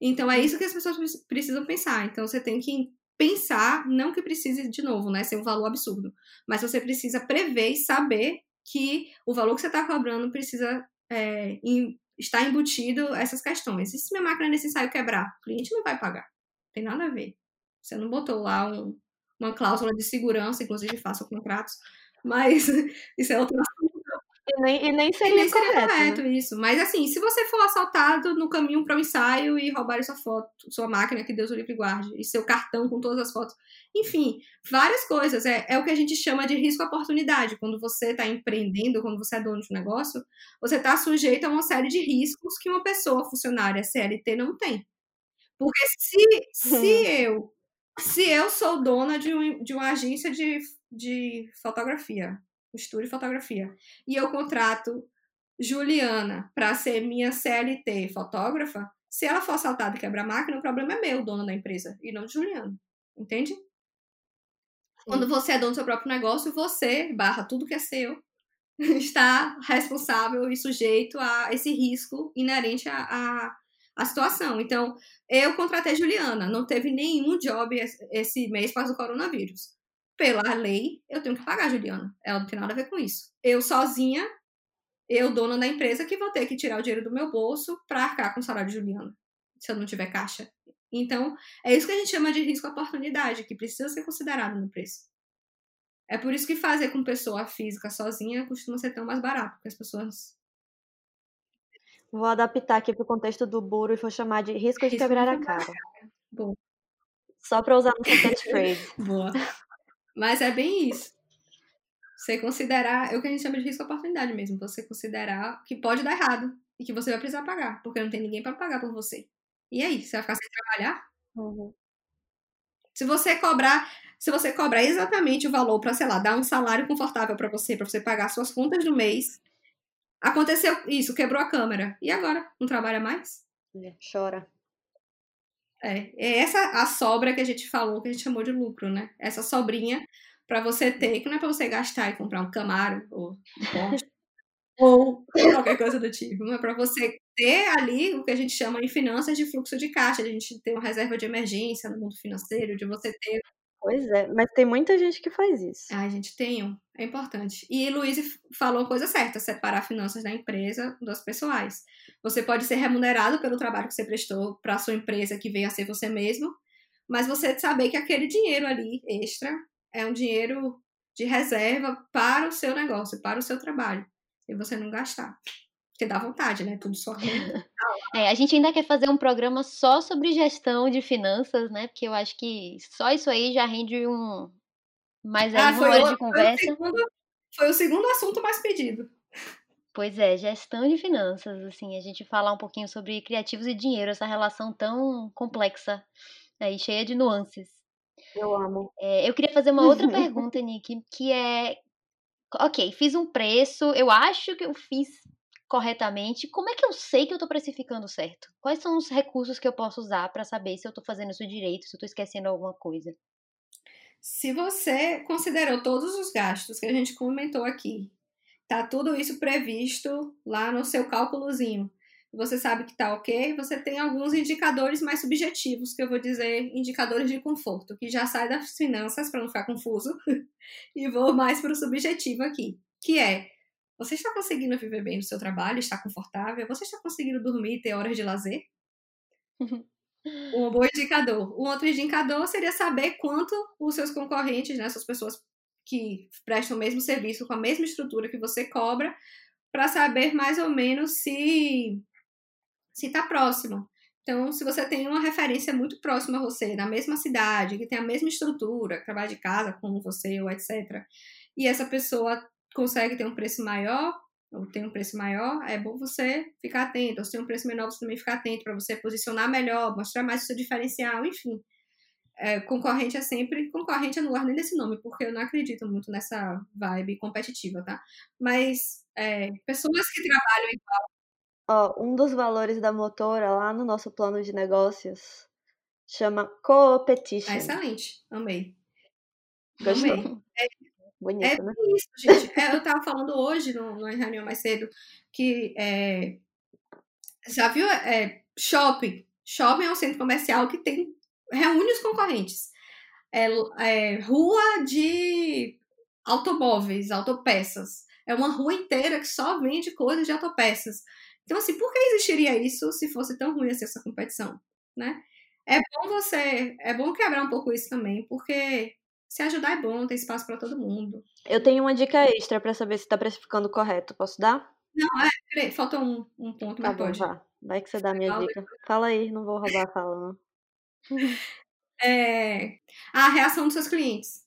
Então é isso que as pessoas precisam pensar. Então você tem que pensar, não que precise de novo, né, ser um valor absurdo, mas você precisa prever e saber que o valor que você está cobrando precisa é, estar embutido essas questões. E se minha máquina nesse ensaio quebrar, o cliente não vai pagar. Não tem nada a ver. Você não botou lá um, uma cláusula de segurança, inclusive faça contratos, mas isso é outro nem, e nem seria, e nem seria correto, correto né? isso. Mas assim, se você for assaltado no caminho para o ensaio e roubarem sua foto, sua máquina, que Deus o livre guarde, e seu cartão com todas as fotos. Enfim, várias coisas. É, é o que a gente chama de risco-oportunidade. Quando você está empreendendo, quando você é dono de um negócio, você está sujeito a uma série de riscos que uma pessoa funcionária CLT não tem. Porque se, se eu se eu sou dona de, um, de uma agência de, de fotografia, estúdio de fotografia. E eu contrato Juliana para ser minha CLT fotógrafa. Se ela for assaltada e quebrar a máquina, o problema é meu, dono da empresa, e não de Juliana. Entende? Sim. Quando você é dono do seu próprio negócio, você, barra tudo que é seu, está responsável e sujeito a esse risco inerente à, à, à situação. Então, eu contratei Juliana, não teve nenhum job esse mês por causa do coronavírus. Pela lei, eu tenho que pagar Juliana. Ela não tem nada a ver com isso. Eu sozinha, eu, dona da empresa, que vou ter que tirar o dinheiro do meu bolso para arcar com o salário de Juliana, se eu não tiver caixa. Então, é isso que a gente chama de risco-oportunidade, que precisa ser considerado no preço. É por isso que fazer com pessoa física sozinha costuma ser tão mais barato, porque as pessoas. Vou adaptar aqui para o contexto do buro e vou chamar de risco, risco de quebrar a cara. cara. Boa. Só para usar no catchphrase. Boa. Mas é bem isso. Você considerar, é o que a gente chama de risco-oportunidade mesmo. Você considerar que pode dar errado e que você vai precisar pagar, porque não tem ninguém para pagar por você. E aí, você vai ficar sem trabalhar? Uhum. Se você cobrar, se você cobrar exatamente o valor para, sei lá, dar um salário confortável para você, para você pagar suas contas do mês, aconteceu isso, quebrou a câmera. E agora? Não trabalha mais? É, chora. É, é essa a sobra que a gente falou, que a gente chamou de lucro, né? Essa sobrinha para você ter, que não é para você gastar e comprar um Camaro ou um Porsche, ou qualquer coisa do tipo, mas para você ter ali o que a gente chama em finanças de fluxo de caixa, de a gente ter uma reserva de emergência no mundo financeiro, de você ter. Pois é, mas tem muita gente que faz isso. A gente tem um, é importante. E Luiz falou a coisa certa, separar finanças da empresa das pessoais. Você pode ser remunerado pelo trabalho que você prestou para sua empresa que veio a ser você mesmo, mas você saber que aquele dinheiro ali extra é um dinheiro de reserva para o seu negócio, para o seu trabalho, e você não gastar. Porque dá vontade, né? Tudo só É, a gente ainda quer fazer um programa só sobre gestão de finanças, né? Porque eu acho que só isso aí já rende um mais ah, uma hora o, de conversa. Foi o, segundo, foi o segundo assunto mais pedido. Pois é, gestão de finanças, assim, a gente falar um pouquinho sobre criativos e dinheiro, essa relação tão complexa aí, cheia de nuances. Eu amo. É, eu queria fazer uma outra pergunta, Nick, que é, ok, fiz um preço, eu acho que eu fiz corretamente, como é que eu sei que eu estou precificando certo? Quais são os recursos que eu posso usar para saber se eu estou fazendo isso direito, se eu estou esquecendo alguma coisa? Se você considerou todos os gastos que a gente comentou aqui, tá tudo isso previsto lá no seu cálculozinho. Você sabe que tá ok, você tem alguns indicadores mais subjetivos, que eu vou dizer indicadores de conforto, que já sai das finanças para não ficar confuso, e vou mais para o subjetivo aqui, que é você está conseguindo viver bem no seu trabalho, está confortável? Você está conseguindo dormir e ter horas de lazer? um bom indicador. Um outro indicador seria saber quanto os seus concorrentes, né, essas pessoas que prestam o mesmo serviço com a mesma estrutura que você cobra, para saber mais ou menos se se está próximo. Então, se você tem uma referência muito próxima a você, na mesma cidade, que tem a mesma estrutura, trabalha de casa como você ou etc., e essa pessoa consegue ter um preço maior, ou tem um preço maior, é bom você ficar atento. Ou se tem um preço menor, você também ficar atento para você posicionar melhor, mostrar mais o seu diferencial, enfim. É, concorrente é sempre. Concorrente eu não gosto nem desse nome, porque eu não acredito muito nessa vibe competitiva, tá? Mas é, pessoas que trabalham igual. Ó, um dos valores da motora lá no nosso plano de negócios chama competition. Ah, excelente, amei. Gostou? Amei. É, Bonito, é né? isso, gente. É, eu estava falando hoje, no, numa reunião mais cedo, que é, já viu é, shopping? Shopping é um centro comercial que tem reúne os concorrentes. É, é, rua de automóveis, autopeças. É uma rua inteira que só vende coisas de autopeças. Então, assim, por que existiria isso se fosse tão ruim assim, essa competição, né? É bom você, é bom quebrar um pouco isso também, porque se ajudar é bom, tem espaço para todo mundo. Eu tenho uma dica extra para saber se está precificando correto. Posso dar? Não, é, peraí, falta um, um ponto, tá mas bom, pode. Vá. Vai que você dá a minha dica. Fala aí, não vou roubar a fala, não. É, a reação dos seus clientes.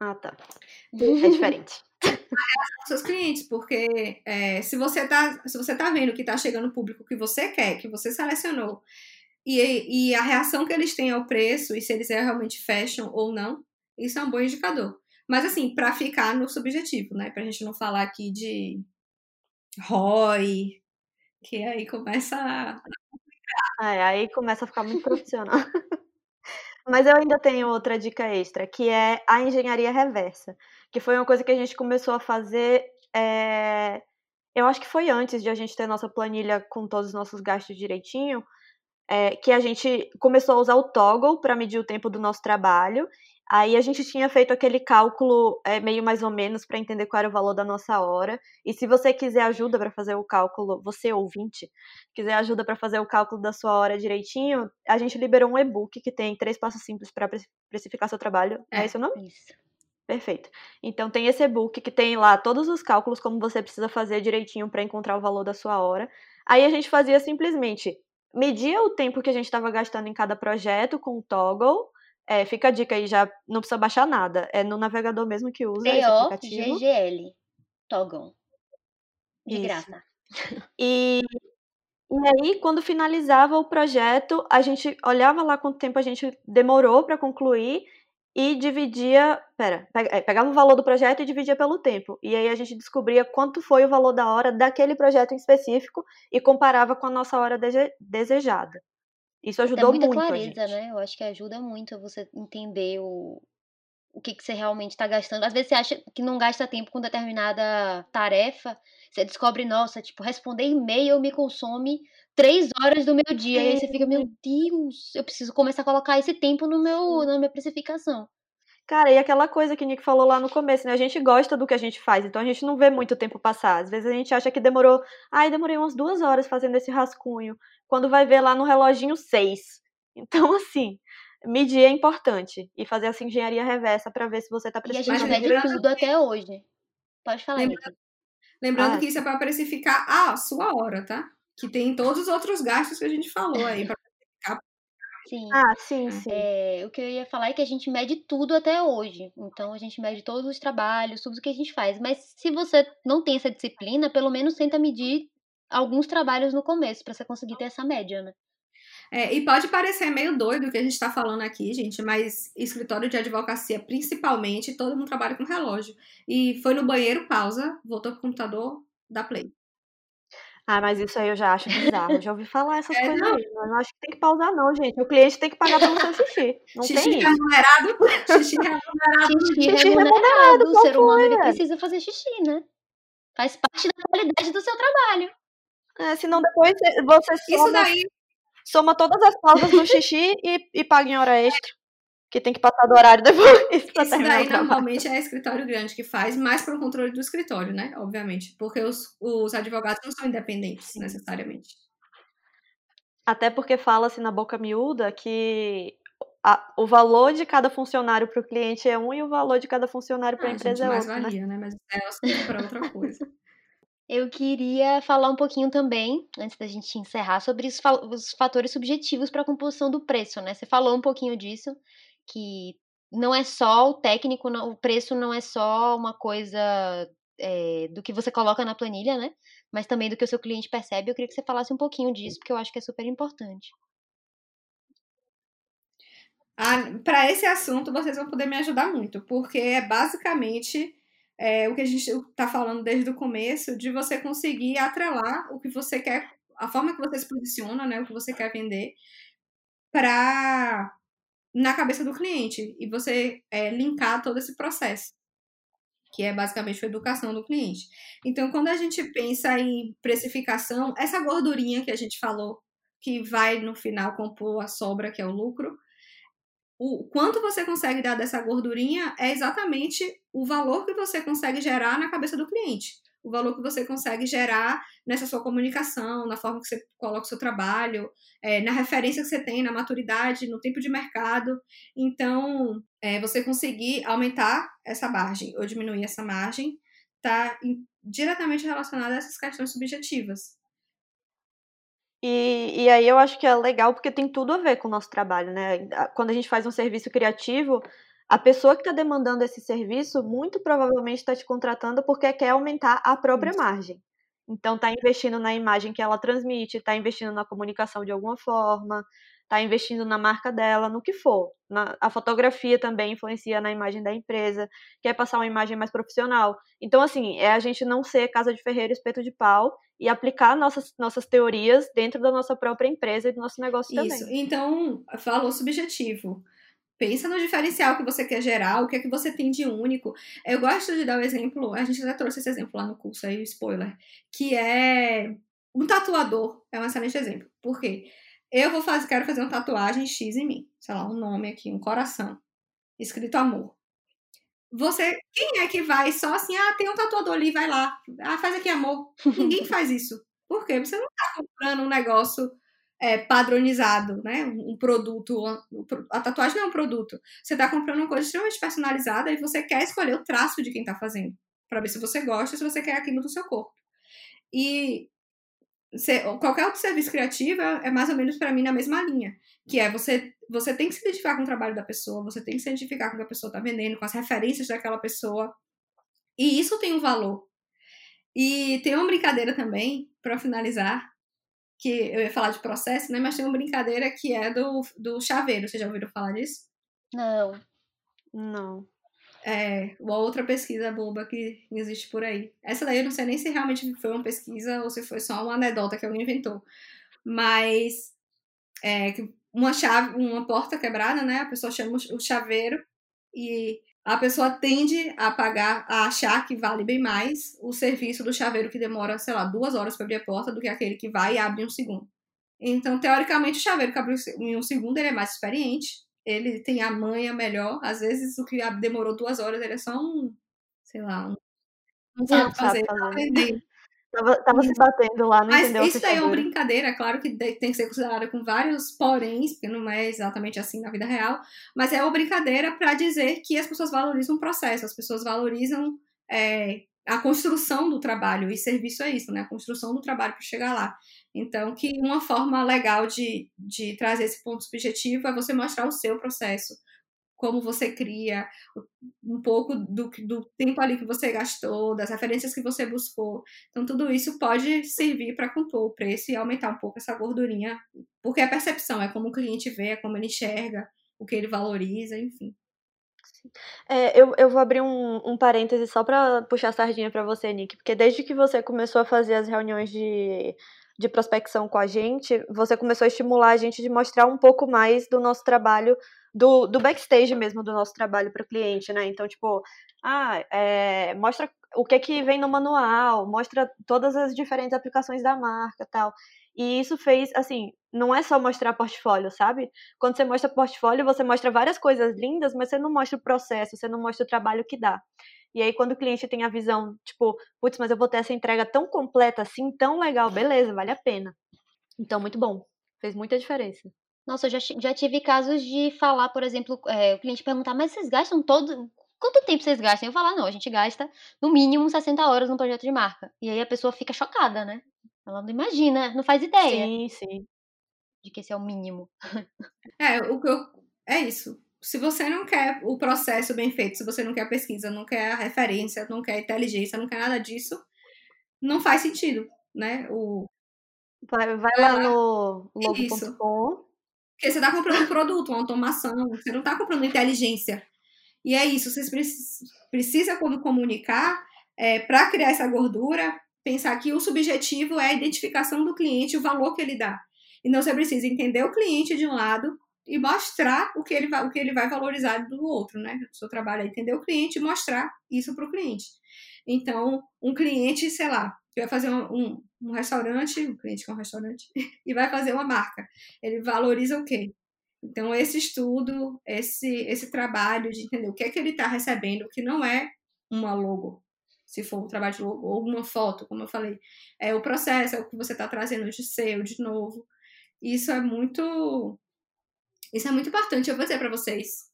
Ah, tá. É diferente. A reação dos seus clientes, porque é, se, você tá, se você tá vendo que tá chegando o público que você quer, que você selecionou, e, e a reação que eles têm ao preço, e se eles realmente fecham ou não, isso é um bom indicador. Mas, assim, para ficar no subjetivo, né? Pra gente não falar aqui de ROI, que aí começa a. É, aí começa a ficar muito profissional. Mas eu ainda tenho outra dica extra, que é a engenharia reversa, que foi uma coisa que a gente começou a fazer. É... Eu acho que foi antes de a gente ter nossa planilha com todos os nossos gastos direitinho. é, que a gente começou a usar o toggle para medir o tempo do nosso trabalho. Aí a gente tinha feito aquele cálculo é, meio mais ou menos para entender qual era o valor da nossa hora. E se você quiser ajuda para fazer o cálculo, você ouvinte, quiser ajuda para fazer o cálculo da sua hora direitinho, a gente liberou um e-book que tem três passos simples para precificar seu trabalho. É, é esse o nome? Isso. Perfeito. Então tem esse e-book que tem lá todos os cálculos como você precisa fazer direitinho para encontrar o valor da sua hora. Aí a gente fazia simplesmente media o tempo que a gente estava gastando em cada projeto com o toggle. É, fica a dica aí, já não precisa baixar nada. É no navegador mesmo que usa esse aplicativo. T-O-G-G-L. Toggle. De Isso. graça. E, e aí, quando finalizava o projeto, a gente olhava lá quanto tempo a gente demorou para concluir e dividia, pera, é, pegava o valor do projeto e dividia pelo tempo. E aí a gente descobria quanto foi o valor da hora daquele projeto em específico e comparava com a nossa hora desejada. Isso ajudou muita muito clareza, né? Eu acho que ajuda muito você entender o, o que, que você realmente está gastando. Às vezes você acha que não gasta tempo com determinada tarefa, você descobre, nossa, tipo, responder e-mail me consome três horas do meu dia. E aí você fica, meu Deus, eu preciso começar a colocar esse tempo no meu, na minha precificação. Cara, e aquela coisa que o Nick falou lá no começo, né? A gente gosta do que a gente faz, então a gente não vê muito tempo passar. Às vezes a gente acha que demorou. Ai, demorei umas duas horas fazendo esse rascunho. Quando vai ver lá no reloginho, seis. Então, assim, medir é importante. E fazer essa engenharia reversa para ver se você tá precisando. E a gente mede tudo até hoje. Pode falar, Lembra... Nick. Lembrando ah. que isso é para precificar a sua hora, tá? que tem todos os outros gastos que a gente falou aí para Sim. Ah, sim, sim. É, o que eu ia falar é que a gente mede tudo até hoje. Então a gente mede todos os trabalhos, tudo que a gente faz. Mas se você não tem essa disciplina, pelo menos tenta medir alguns trabalhos no começo para você conseguir ter essa média, né? É, e pode parecer meio doido o que a gente está falando aqui, gente, mas escritório de advocacia, principalmente, todo mundo trabalha com relógio. E foi no banheiro, pausa, voltou pro computador, dá play. Ah, mas isso aí eu já acho bizarro. Já ouvi falar essas é, coisas não. aí. Mas não acho que tem que pausar, não, gente. O cliente tem que pagar pelo seu xixi. Não xixi tem remunerado. Xixi remunerado. Xixi, remunerado. O ser humano ele precisa fazer xixi, né? Faz parte da qualidade do seu trabalho. É, senão depois você soma, isso daí... soma todas as pausas do xixi e, e paga em hora extra que tem que passar do horário depois. Isso daí normalmente é escritório grande que faz, mais para o controle do escritório, né? Obviamente. Porque os, os advogados não são independentes, necessariamente. Até porque fala-se na boca miúda que a, o valor de cada funcionário para o cliente é um e o valor de cada funcionário para a ah, empresa é outro. Mais né? valia, né? Mas é para outra coisa. Eu queria falar um pouquinho também, antes da gente encerrar, sobre os, os fatores subjetivos para a composição do preço, né? Você falou um pouquinho disso, que não é só o técnico, não, o preço não é só uma coisa é, do que você coloca na planilha, né? Mas também do que o seu cliente percebe. Eu queria que você falasse um pouquinho disso, porque eu acho que é super importante. Ah, Para esse assunto, vocês vão poder me ajudar muito, porque é basicamente é, o que a gente está falando desde o começo, de você conseguir atrelar o que você quer, a forma que você se posiciona, né, o que você quer vender, para na cabeça do cliente e você é, linkar todo esse processo, que é basicamente a educação do cliente. Então, quando a gente pensa em precificação, essa gordurinha que a gente falou, que vai no final compor a sobra, que é o lucro, o quanto você consegue dar dessa gordurinha é exatamente o valor que você consegue gerar na cabeça do cliente o valor que você consegue gerar nessa sua comunicação, na forma que você coloca o seu trabalho, é, na referência que você tem, na maturidade, no tempo de mercado. Então, é, você conseguir aumentar essa margem ou diminuir essa margem está diretamente relacionado a essas questões subjetivas. E, e aí eu acho que é legal porque tem tudo a ver com o nosso trabalho, né? Quando a gente faz um serviço criativo, a pessoa que está demandando esse serviço muito provavelmente está te contratando porque quer aumentar a própria Isso. margem. Então está investindo na imagem que ela transmite, está investindo na comunicação de alguma forma, está investindo na marca dela, no que for. Na, a fotografia também influencia na imagem da empresa, quer passar uma imagem mais profissional. Então, assim, é a gente não ser casa de ferreiro, espeto de pau e aplicar nossas, nossas teorias dentro da nossa própria empresa e do nosso negócio Isso. também. Então, falou subjetivo. Pensa no diferencial que você quer gerar, o que é que você tem de único. Eu gosto de dar o exemplo, a gente já trouxe esse exemplo lá no curso aí, spoiler, que é um tatuador, é um excelente exemplo. Por quê? eu vou fazer, quero fazer uma tatuagem X em mim, sei lá, um nome aqui, um coração, escrito amor. Você, quem é que vai só assim, ah, tem um tatuador ali, vai lá, ah, faz aqui amor. Ninguém faz isso. Por quê? Você não tá comprando um negócio é, padronizado, né? Um produto. A tatuagem não é um produto. Você está comprando uma coisa extremamente personalizada e você quer escolher o traço de quem está fazendo. para ver se você gosta, se você quer aquilo do seu corpo. E qualquer outro serviço criativo é, é mais ou menos para mim na mesma linha. Que é você, você tem que se identificar com o trabalho da pessoa, você tem que se identificar com o que a pessoa está vendendo, com as referências daquela pessoa. E isso tem um valor. E tem uma brincadeira também, para finalizar, que eu ia falar de processo, né? Mas tem uma brincadeira que é do, do chaveiro. Vocês já ouviram falar disso? Não. Não. É, uma outra pesquisa boba que existe por aí. Essa daí eu não sei nem se realmente foi uma pesquisa ou se foi só uma anedota que alguém inventou. Mas é, uma chave, uma porta quebrada, né? A pessoa chama o chaveiro e a pessoa tende a pagar, a achar que vale bem mais o serviço do chaveiro que demora, sei lá, duas horas para abrir a porta do que aquele que vai e abre em um segundo. Então, teoricamente, o chaveiro que abre em um segundo ele é mais experiente, ele tem a manha melhor. Às vezes, o que demorou duas horas ele é só um, sei lá, um, não sabe fazer, tá aprendendo. Tava, tava se batendo lá, não Mas entendeu isso daí é uma brincadeira, claro que tem que ser considerada com vários poréns, porque não é exatamente assim na vida real, mas é uma brincadeira para dizer que as pessoas valorizam o processo, as pessoas valorizam é, a construção do trabalho, e serviço é isso, né? A construção do trabalho para chegar lá. Então, que uma forma legal de, de trazer esse ponto subjetivo é você mostrar o seu processo, como você cria, um pouco do, do tempo ali que você gastou, das referências que você buscou. Então, tudo isso pode servir para compor o preço e aumentar um pouco essa gordurinha, porque a percepção é como o cliente vê, é como ele enxerga, o que ele valoriza, enfim. É, eu, eu vou abrir um, um parêntese só para puxar a sardinha para você, Nick, porque desde que você começou a fazer as reuniões de, de prospecção com a gente, você começou a estimular a gente de mostrar um pouco mais do nosso trabalho do, do backstage mesmo do nosso trabalho para o cliente, né? Então, tipo, ah, é, mostra o que que vem no manual, mostra todas as diferentes aplicações da marca tal. E isso fez, assim, não é só mostrar portfólio, sabe? Quando você mostra portfólio, você mostra várias coisas lindas, mas você não mostra o processo, você não mostra o trabalho que dá. E aí, quando o cliente tem a visão, tipo, putz, mas eu vou ter essa entrega tão completa assim, tão legal, beleza, vale a pena. Então, muito bom. Fez muita diferença. Nossa, eu já, já tive casos de falar, por exemplo, é, o cliente perguntar, mas vocês gastam todo. Quanto tempo vocês gastam? Eu falar, não, a gente gasta no mínimo 60 horas no projeto de marca. E aí a pessoa fica chocada, né? Ela não imagina, não faz ideia. Sim, sim. De que esse é o mínimo. É, o que eu, é isso. Se você não quer o processo bem feito, se você não quer a pesquisa, não quer a referência, não quer a inteligência, não quer nada disso, não faz sentido, né? O, vai, vai lá no logo.com porque você está comprando um produto, uma automação, você não está comprando inteligência. E é isso, vocês precisam, quando comunicar, é, para criar essa gordura, pensar que o subjetivo é a identificação do cliente, o valor que ele dá. Então você precisa entender o cliente de um lado e mostrar o que ele vai, o que ele vai valorizar do outro, né? O seu trabalho é entender o cliente e mostrar isso para o cliente. Então, um cliente, sei lá, que vai fazer um, um, restaurante, um cliente que é um restaurante, e vai fazer uma marca. Ele valoriza o quê? Então, esse estudo, esse, esse trabalho de entender o que é que ele está recebendo, que não é uma logo, se for um trabalho de logo, ou uma foto, como eu falei. É o processo, é o que você está trazendo de seu, de novo. Isso é muito. Isso é muito importante. Eu vou dizer para vocês.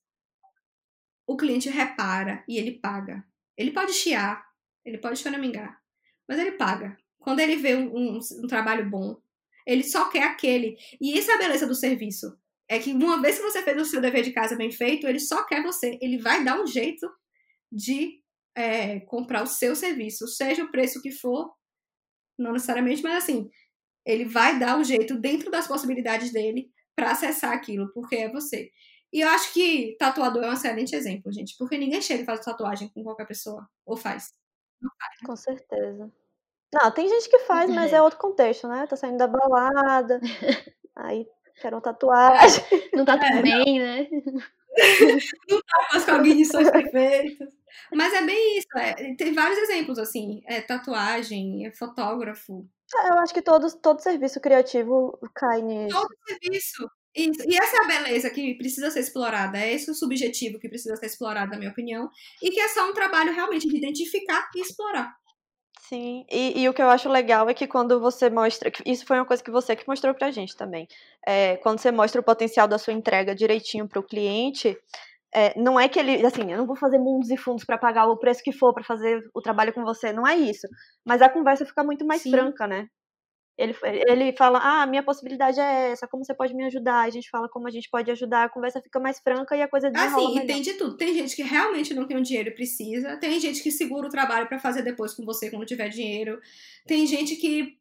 O cliente repara e ele paga. Ele pode chiar, ele pode choramingar, mas ele paga. Quando ele vê um, um, um, trabalho bom, ele só quer aquele. E isso é a beleza do serviço. É que uma vez que você fez o seu dever de casa bem feito, ele só quer você. Ele vai dar um jeito de é, comprar o seu serviço, seja o preço que for, não necessariamente, mas assim, ele vai dar um jeito dentro das possibilidades dele para acessar aquilo, porque é você. E eu acho que tatuador é um excelente exemplo, gente, porque ninguém chega e faz tatuagem com qualquer pessoa, ou faz. Com certeza. Não, tem gente que faz, mas é outro contexto, né? Tá saindo da balada, aí quero uma tatuagem. Não tá tudo é, bem, não. né? Não tá com as cognições perfeitas. Mas é bem isso, é, tem vários exemplos, assim, é tatuagem, é fotógrafo. Eu acho que todo, todo serviço criativo cai nisso. Todo serviço. Isso. E essa é a beleza que precisa ser explorada, é esse o subjetivo que precisa ser explorado, na minha opinião, e que é só um trabalho realmente de identificar e explorar. Sim, e, e, o que eu acho legal é que quando você mostra. Isso foi uma coisa que você que mostrou pra gente também. É, quando você mostra o potencial da sua entrega direitinho pro cliente, é, não é que ele, assim, eu não vou fazer mundos e fundos para pagar o preço que for para fazer o trabalho com você, não é isso. Mas a conversa fica muito mais Sim. franca, né? Ele, ele fala, ah, minha possibilidade é essa, como você pode me ajudar? A gente fala como a gente pode ajudar, a conversa fica mais franca e a coisa desenrola Assim, melhor. e tem de tudo. Tem gente que realmente não tem o dinheiro e precisa, tem gente que segura o trabalho para fazer depois com você quando tiver dinheiro, tem gente que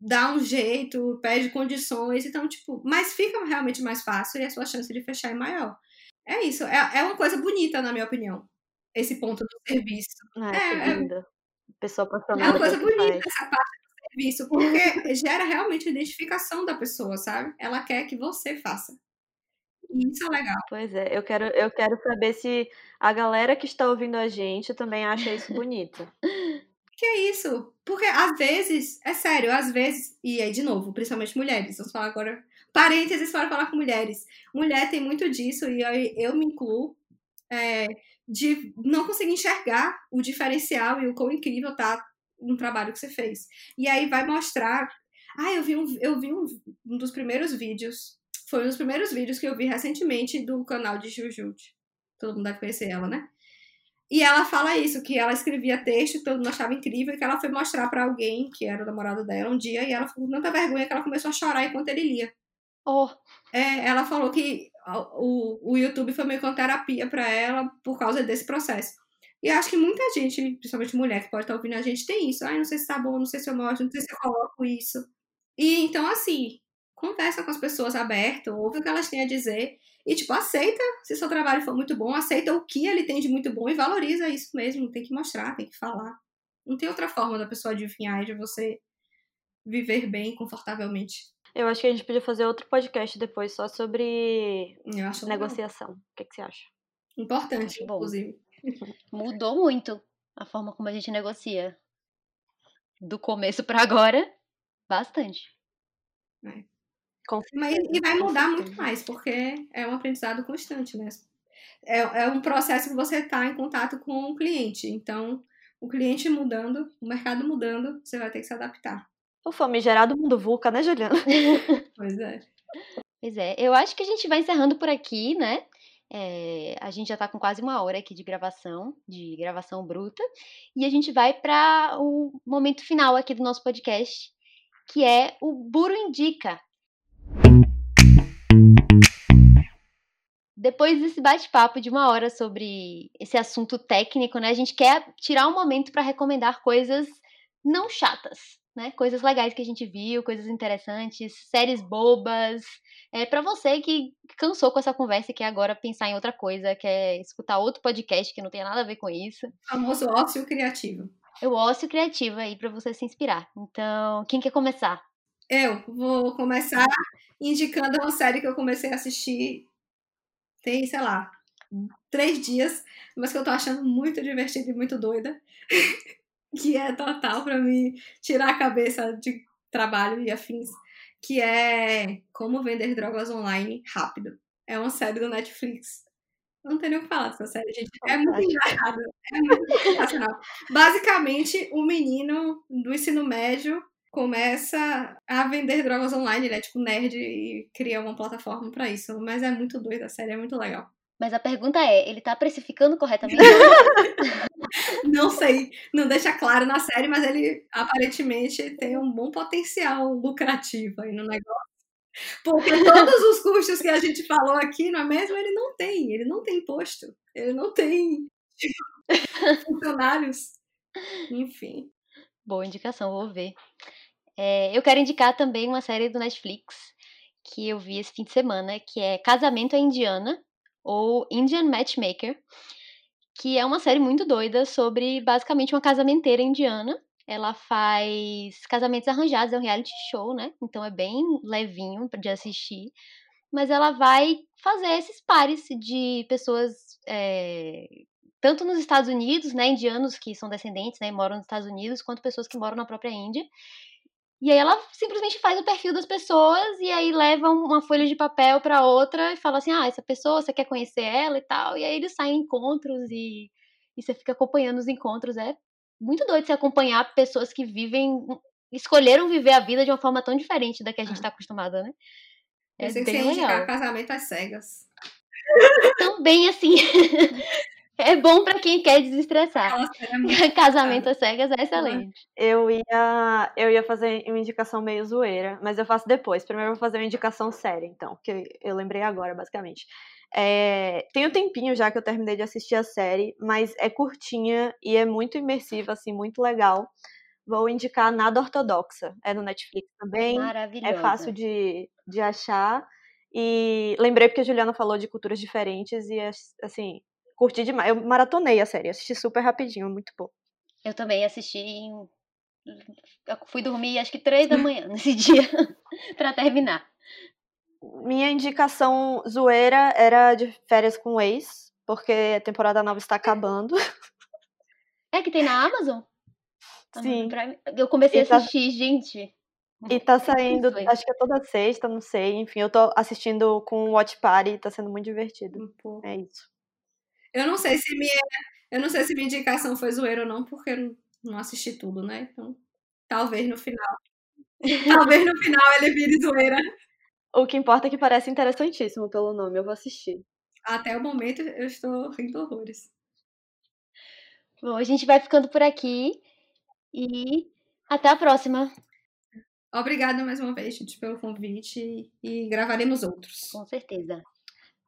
dá um jeito, pede condições, então, tipo, mas fica realmente mais fácil e a sua chance de fechar é maior. É isso, é, é uma coisa bonita, na minha opinião, esse ponto do serviço. Ah, é, é, linda. Pessoa É uma coisa bonita essa parte serviço, porque gera realmente a identificação da pessoa, sabe? Ela quer que você faça. E isso é legal. Pois é, eu quero, eu quero saber se a galera que está ouvindo a gente também acha isso bonito. Que é isso? Porque às vezes, é sério, às vezes, e aí de novo, principalmente mulheres, vamos falar agora, parênteses para falar com mulheres. Mulher tem muito disso, e eu, eu me incluo, é, de não conseguir enxergar o diferencial e o quão incrível tá um trabalho que você fez. E aí vai mostrar. Ah, eu vi um, eu vi um, um dos primeiros vídeos. Foi um dos primeiros vídeos que eu vi recentemente do canal de Jujute. Todo mundo deve conhecer ela, né? E ela fala isso, que ela escrevia texto, todo mundo achava incrível, e que ela foi mostrar para alguém, que era o namorado dela, um dia, e ela ficou com tanta vergonha que ela começou a chorar enquanto ele lia. Oh. É, ela falou que o, o YouTube foi meio que uma terapia para ela por causa desse processo. E acho que muita gente, principalmente mulher que pode estar ouvindo a gente, tem isso. Ai, não sei se tá bom, não sei se eu mostro, não sei se eu coloco isso. E então, assim, conversa com as pessoas aberto, ouve o que elas têm a dizer. E, tipo, aceita se seu trabalho for muito bom, aceita o que ele tem de muito bom e valoriza isso mesmo. Tem que mostrar, tem que falar. Não tem outra forma da pessoa adivinhar e de você viver bem, confortavelmente. Eu acho que a gente podia fazer outro podcast depois só sobre negociação. Legal. O que, que você acha? Importante, inclusive. Mudou muito a forma como a gente negocia. Do começo para agora, bastante. É. Mas, e vai mudar muito mais, porque é um aprendizado constante, né? É, é um processo que você está em contato com o cliente. Então, o cliente mudando, o mercado mudando, você vai ter que se adaptar. O famigerado mundo VUCA, né, Juliana? pois é. Pois é. Eu acho que a gente vai encerrando por aqui, né? É, a gente já está com quase uma hora aqui de gravação, de gravação bruta, e a gente vai para o momento final aqui do nosso podcast, que é o Buro Indica. Depois desse bate-papo de uma hora sobre esse assunto técnico, né, a gente quer tirar um momento para recomendar coisas não chatas, né? Coisas legais que a gente viu, coisas interessantes, séries bobas, é para você que cansou com essa conversa e quer agora pensar em outra coisa, quer escutar outro podcast que não tem nada a ver com isso. O famoso ócio criativo. É o ócio criativo aí para você se inspirar. Então, quem quer começar? Eu vou começar indicando uma série que eu comecei a assistir tem, sei lá, três dias, mas que eu tô achando muito divertida e muito doida. que é total para mim tirar a cabeça de trabalho e afins que é Como Vender Drogas Online Rápido. É uma série do Netflix. Não tem nem o que falar dessa série, gente. É muito engraçado. É muito sensacional. Basicamente, o um menino do ensino médio começa a vender drogas online. Ele é tipo nerd e cria uma plataforma para isso. Mas é muito doido, a série é muito legal. Mas a pergunta é, ele tá precificando corretamente? não sei, não deixa claro na série, mas ele aparentemente tem um bom potencial lucrativo aí no negócio. Porque todos os custos que a gente falou aqui, não é mesmo? Ele não tem, ele não tem imposto, ele não tem funcionários, enfim. Boa indicação, vou ver. É, eu quero indicar também uma série do Netflix que eu vi esse fim de semana, que é Casamento à Indiana, ou Indian Matchmaker, que é uma série muito doida sobre basicamente uma casamenteira indiana. Ela faz casamentos arranjados, é um reality show, né? Então é bem levinho de assistir. Mas ela vai fazer esses pares de pessoas é, tanto nos Estados Unidos, né, indianos que são descendentes, né, e moram nos Estados Unidos, quanto pessoas que moram na própria Índia. E aí ela simplesmente faz o perfil das pessoas e aí leva uma folha de papel para outra e fala assim: "Ah, essa pessoa, você quer conhecer ela e tal". E aí eles saem em encontros e, e você fica acompanhando os encontros, é muito doido você acompanhar pessoas que vivem escolheram viver a vida de uma forma tão diferente da que a gente está acostumada, né? É Pensei bem que você legal. casamento às cegas. Também assim. É bom para quem quer desestressar. É Casamento às cegas é excelente. Eu ia, eu ia fazer uma indicação meio zoeira, mas eu faço depois. Primeiro eu vou fazer uma indicação séria, então, que eu lembrei agora, basicamente. É, tem um tempinho já que eu terminei de assistir a série, mas é curtinha e é muito imersiva, assim, muito legal. Vou indicar Nada Ortodoxa. É no Netflix também. Maravilhosa. É fácil de, de achar. E lembrei porque a Juliana falou de culturas diferentes e, assim, curti demais. Eu maratonei a série, assisti super rapidinho, muito bom. Eu também assisti em... Eu fui dormir acho que três da manhã nesse dia para terminar. Minha indicação zoeira era de férias com o ex, porque a temporada nova está acabando. É que tem na Amazon? Sim. Eu comecei a tá assistir, tá... gente. E tá saindo, acho que é toda sexta, não sei. Enfim, eu tô assistindo com o Watch Party tá sendo muito divertido. É isso. Eu não sei se minha, eu não sei se minha indicação foi zoeira ou não, porque eu não assisti tudo, né? Então, talvez no final. talvez no final ele vire zoeira. O que importa é que parece interessantíssimo pelo nome, eu vou assistir. Até o momento eu estou rindo horrores. Bom, a gente vai ficando por aqui e até a próxima. Obrigada mais uma vez, gente, pelo convite e gravaremos outros. Com certeza.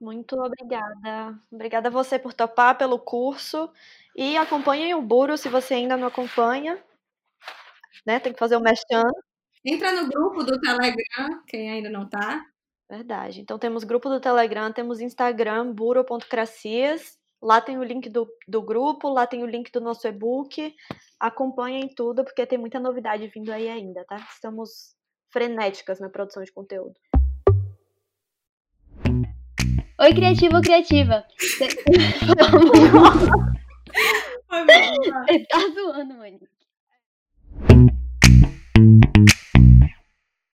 Muito obrigada. Obrigada a você por topar pelo curso. E acompanhem o Buro se você ainda não acompanha. Né? Tem que fazer o mexão. Entra no grupo do Telegram, quem ainda não tá. Verdade. Então temos grupo do Telegram, temos Instagram, buro.cracias. Lá tem o link do, do grupo, lá tem o link do nosso e-book. Acompanhem tudo, porque tem muita novidade vindo aí ainda, tá? Estamos frenéticas na produção de conteúdo. Oi, criativo ou criativa. Você tá zoando, mano.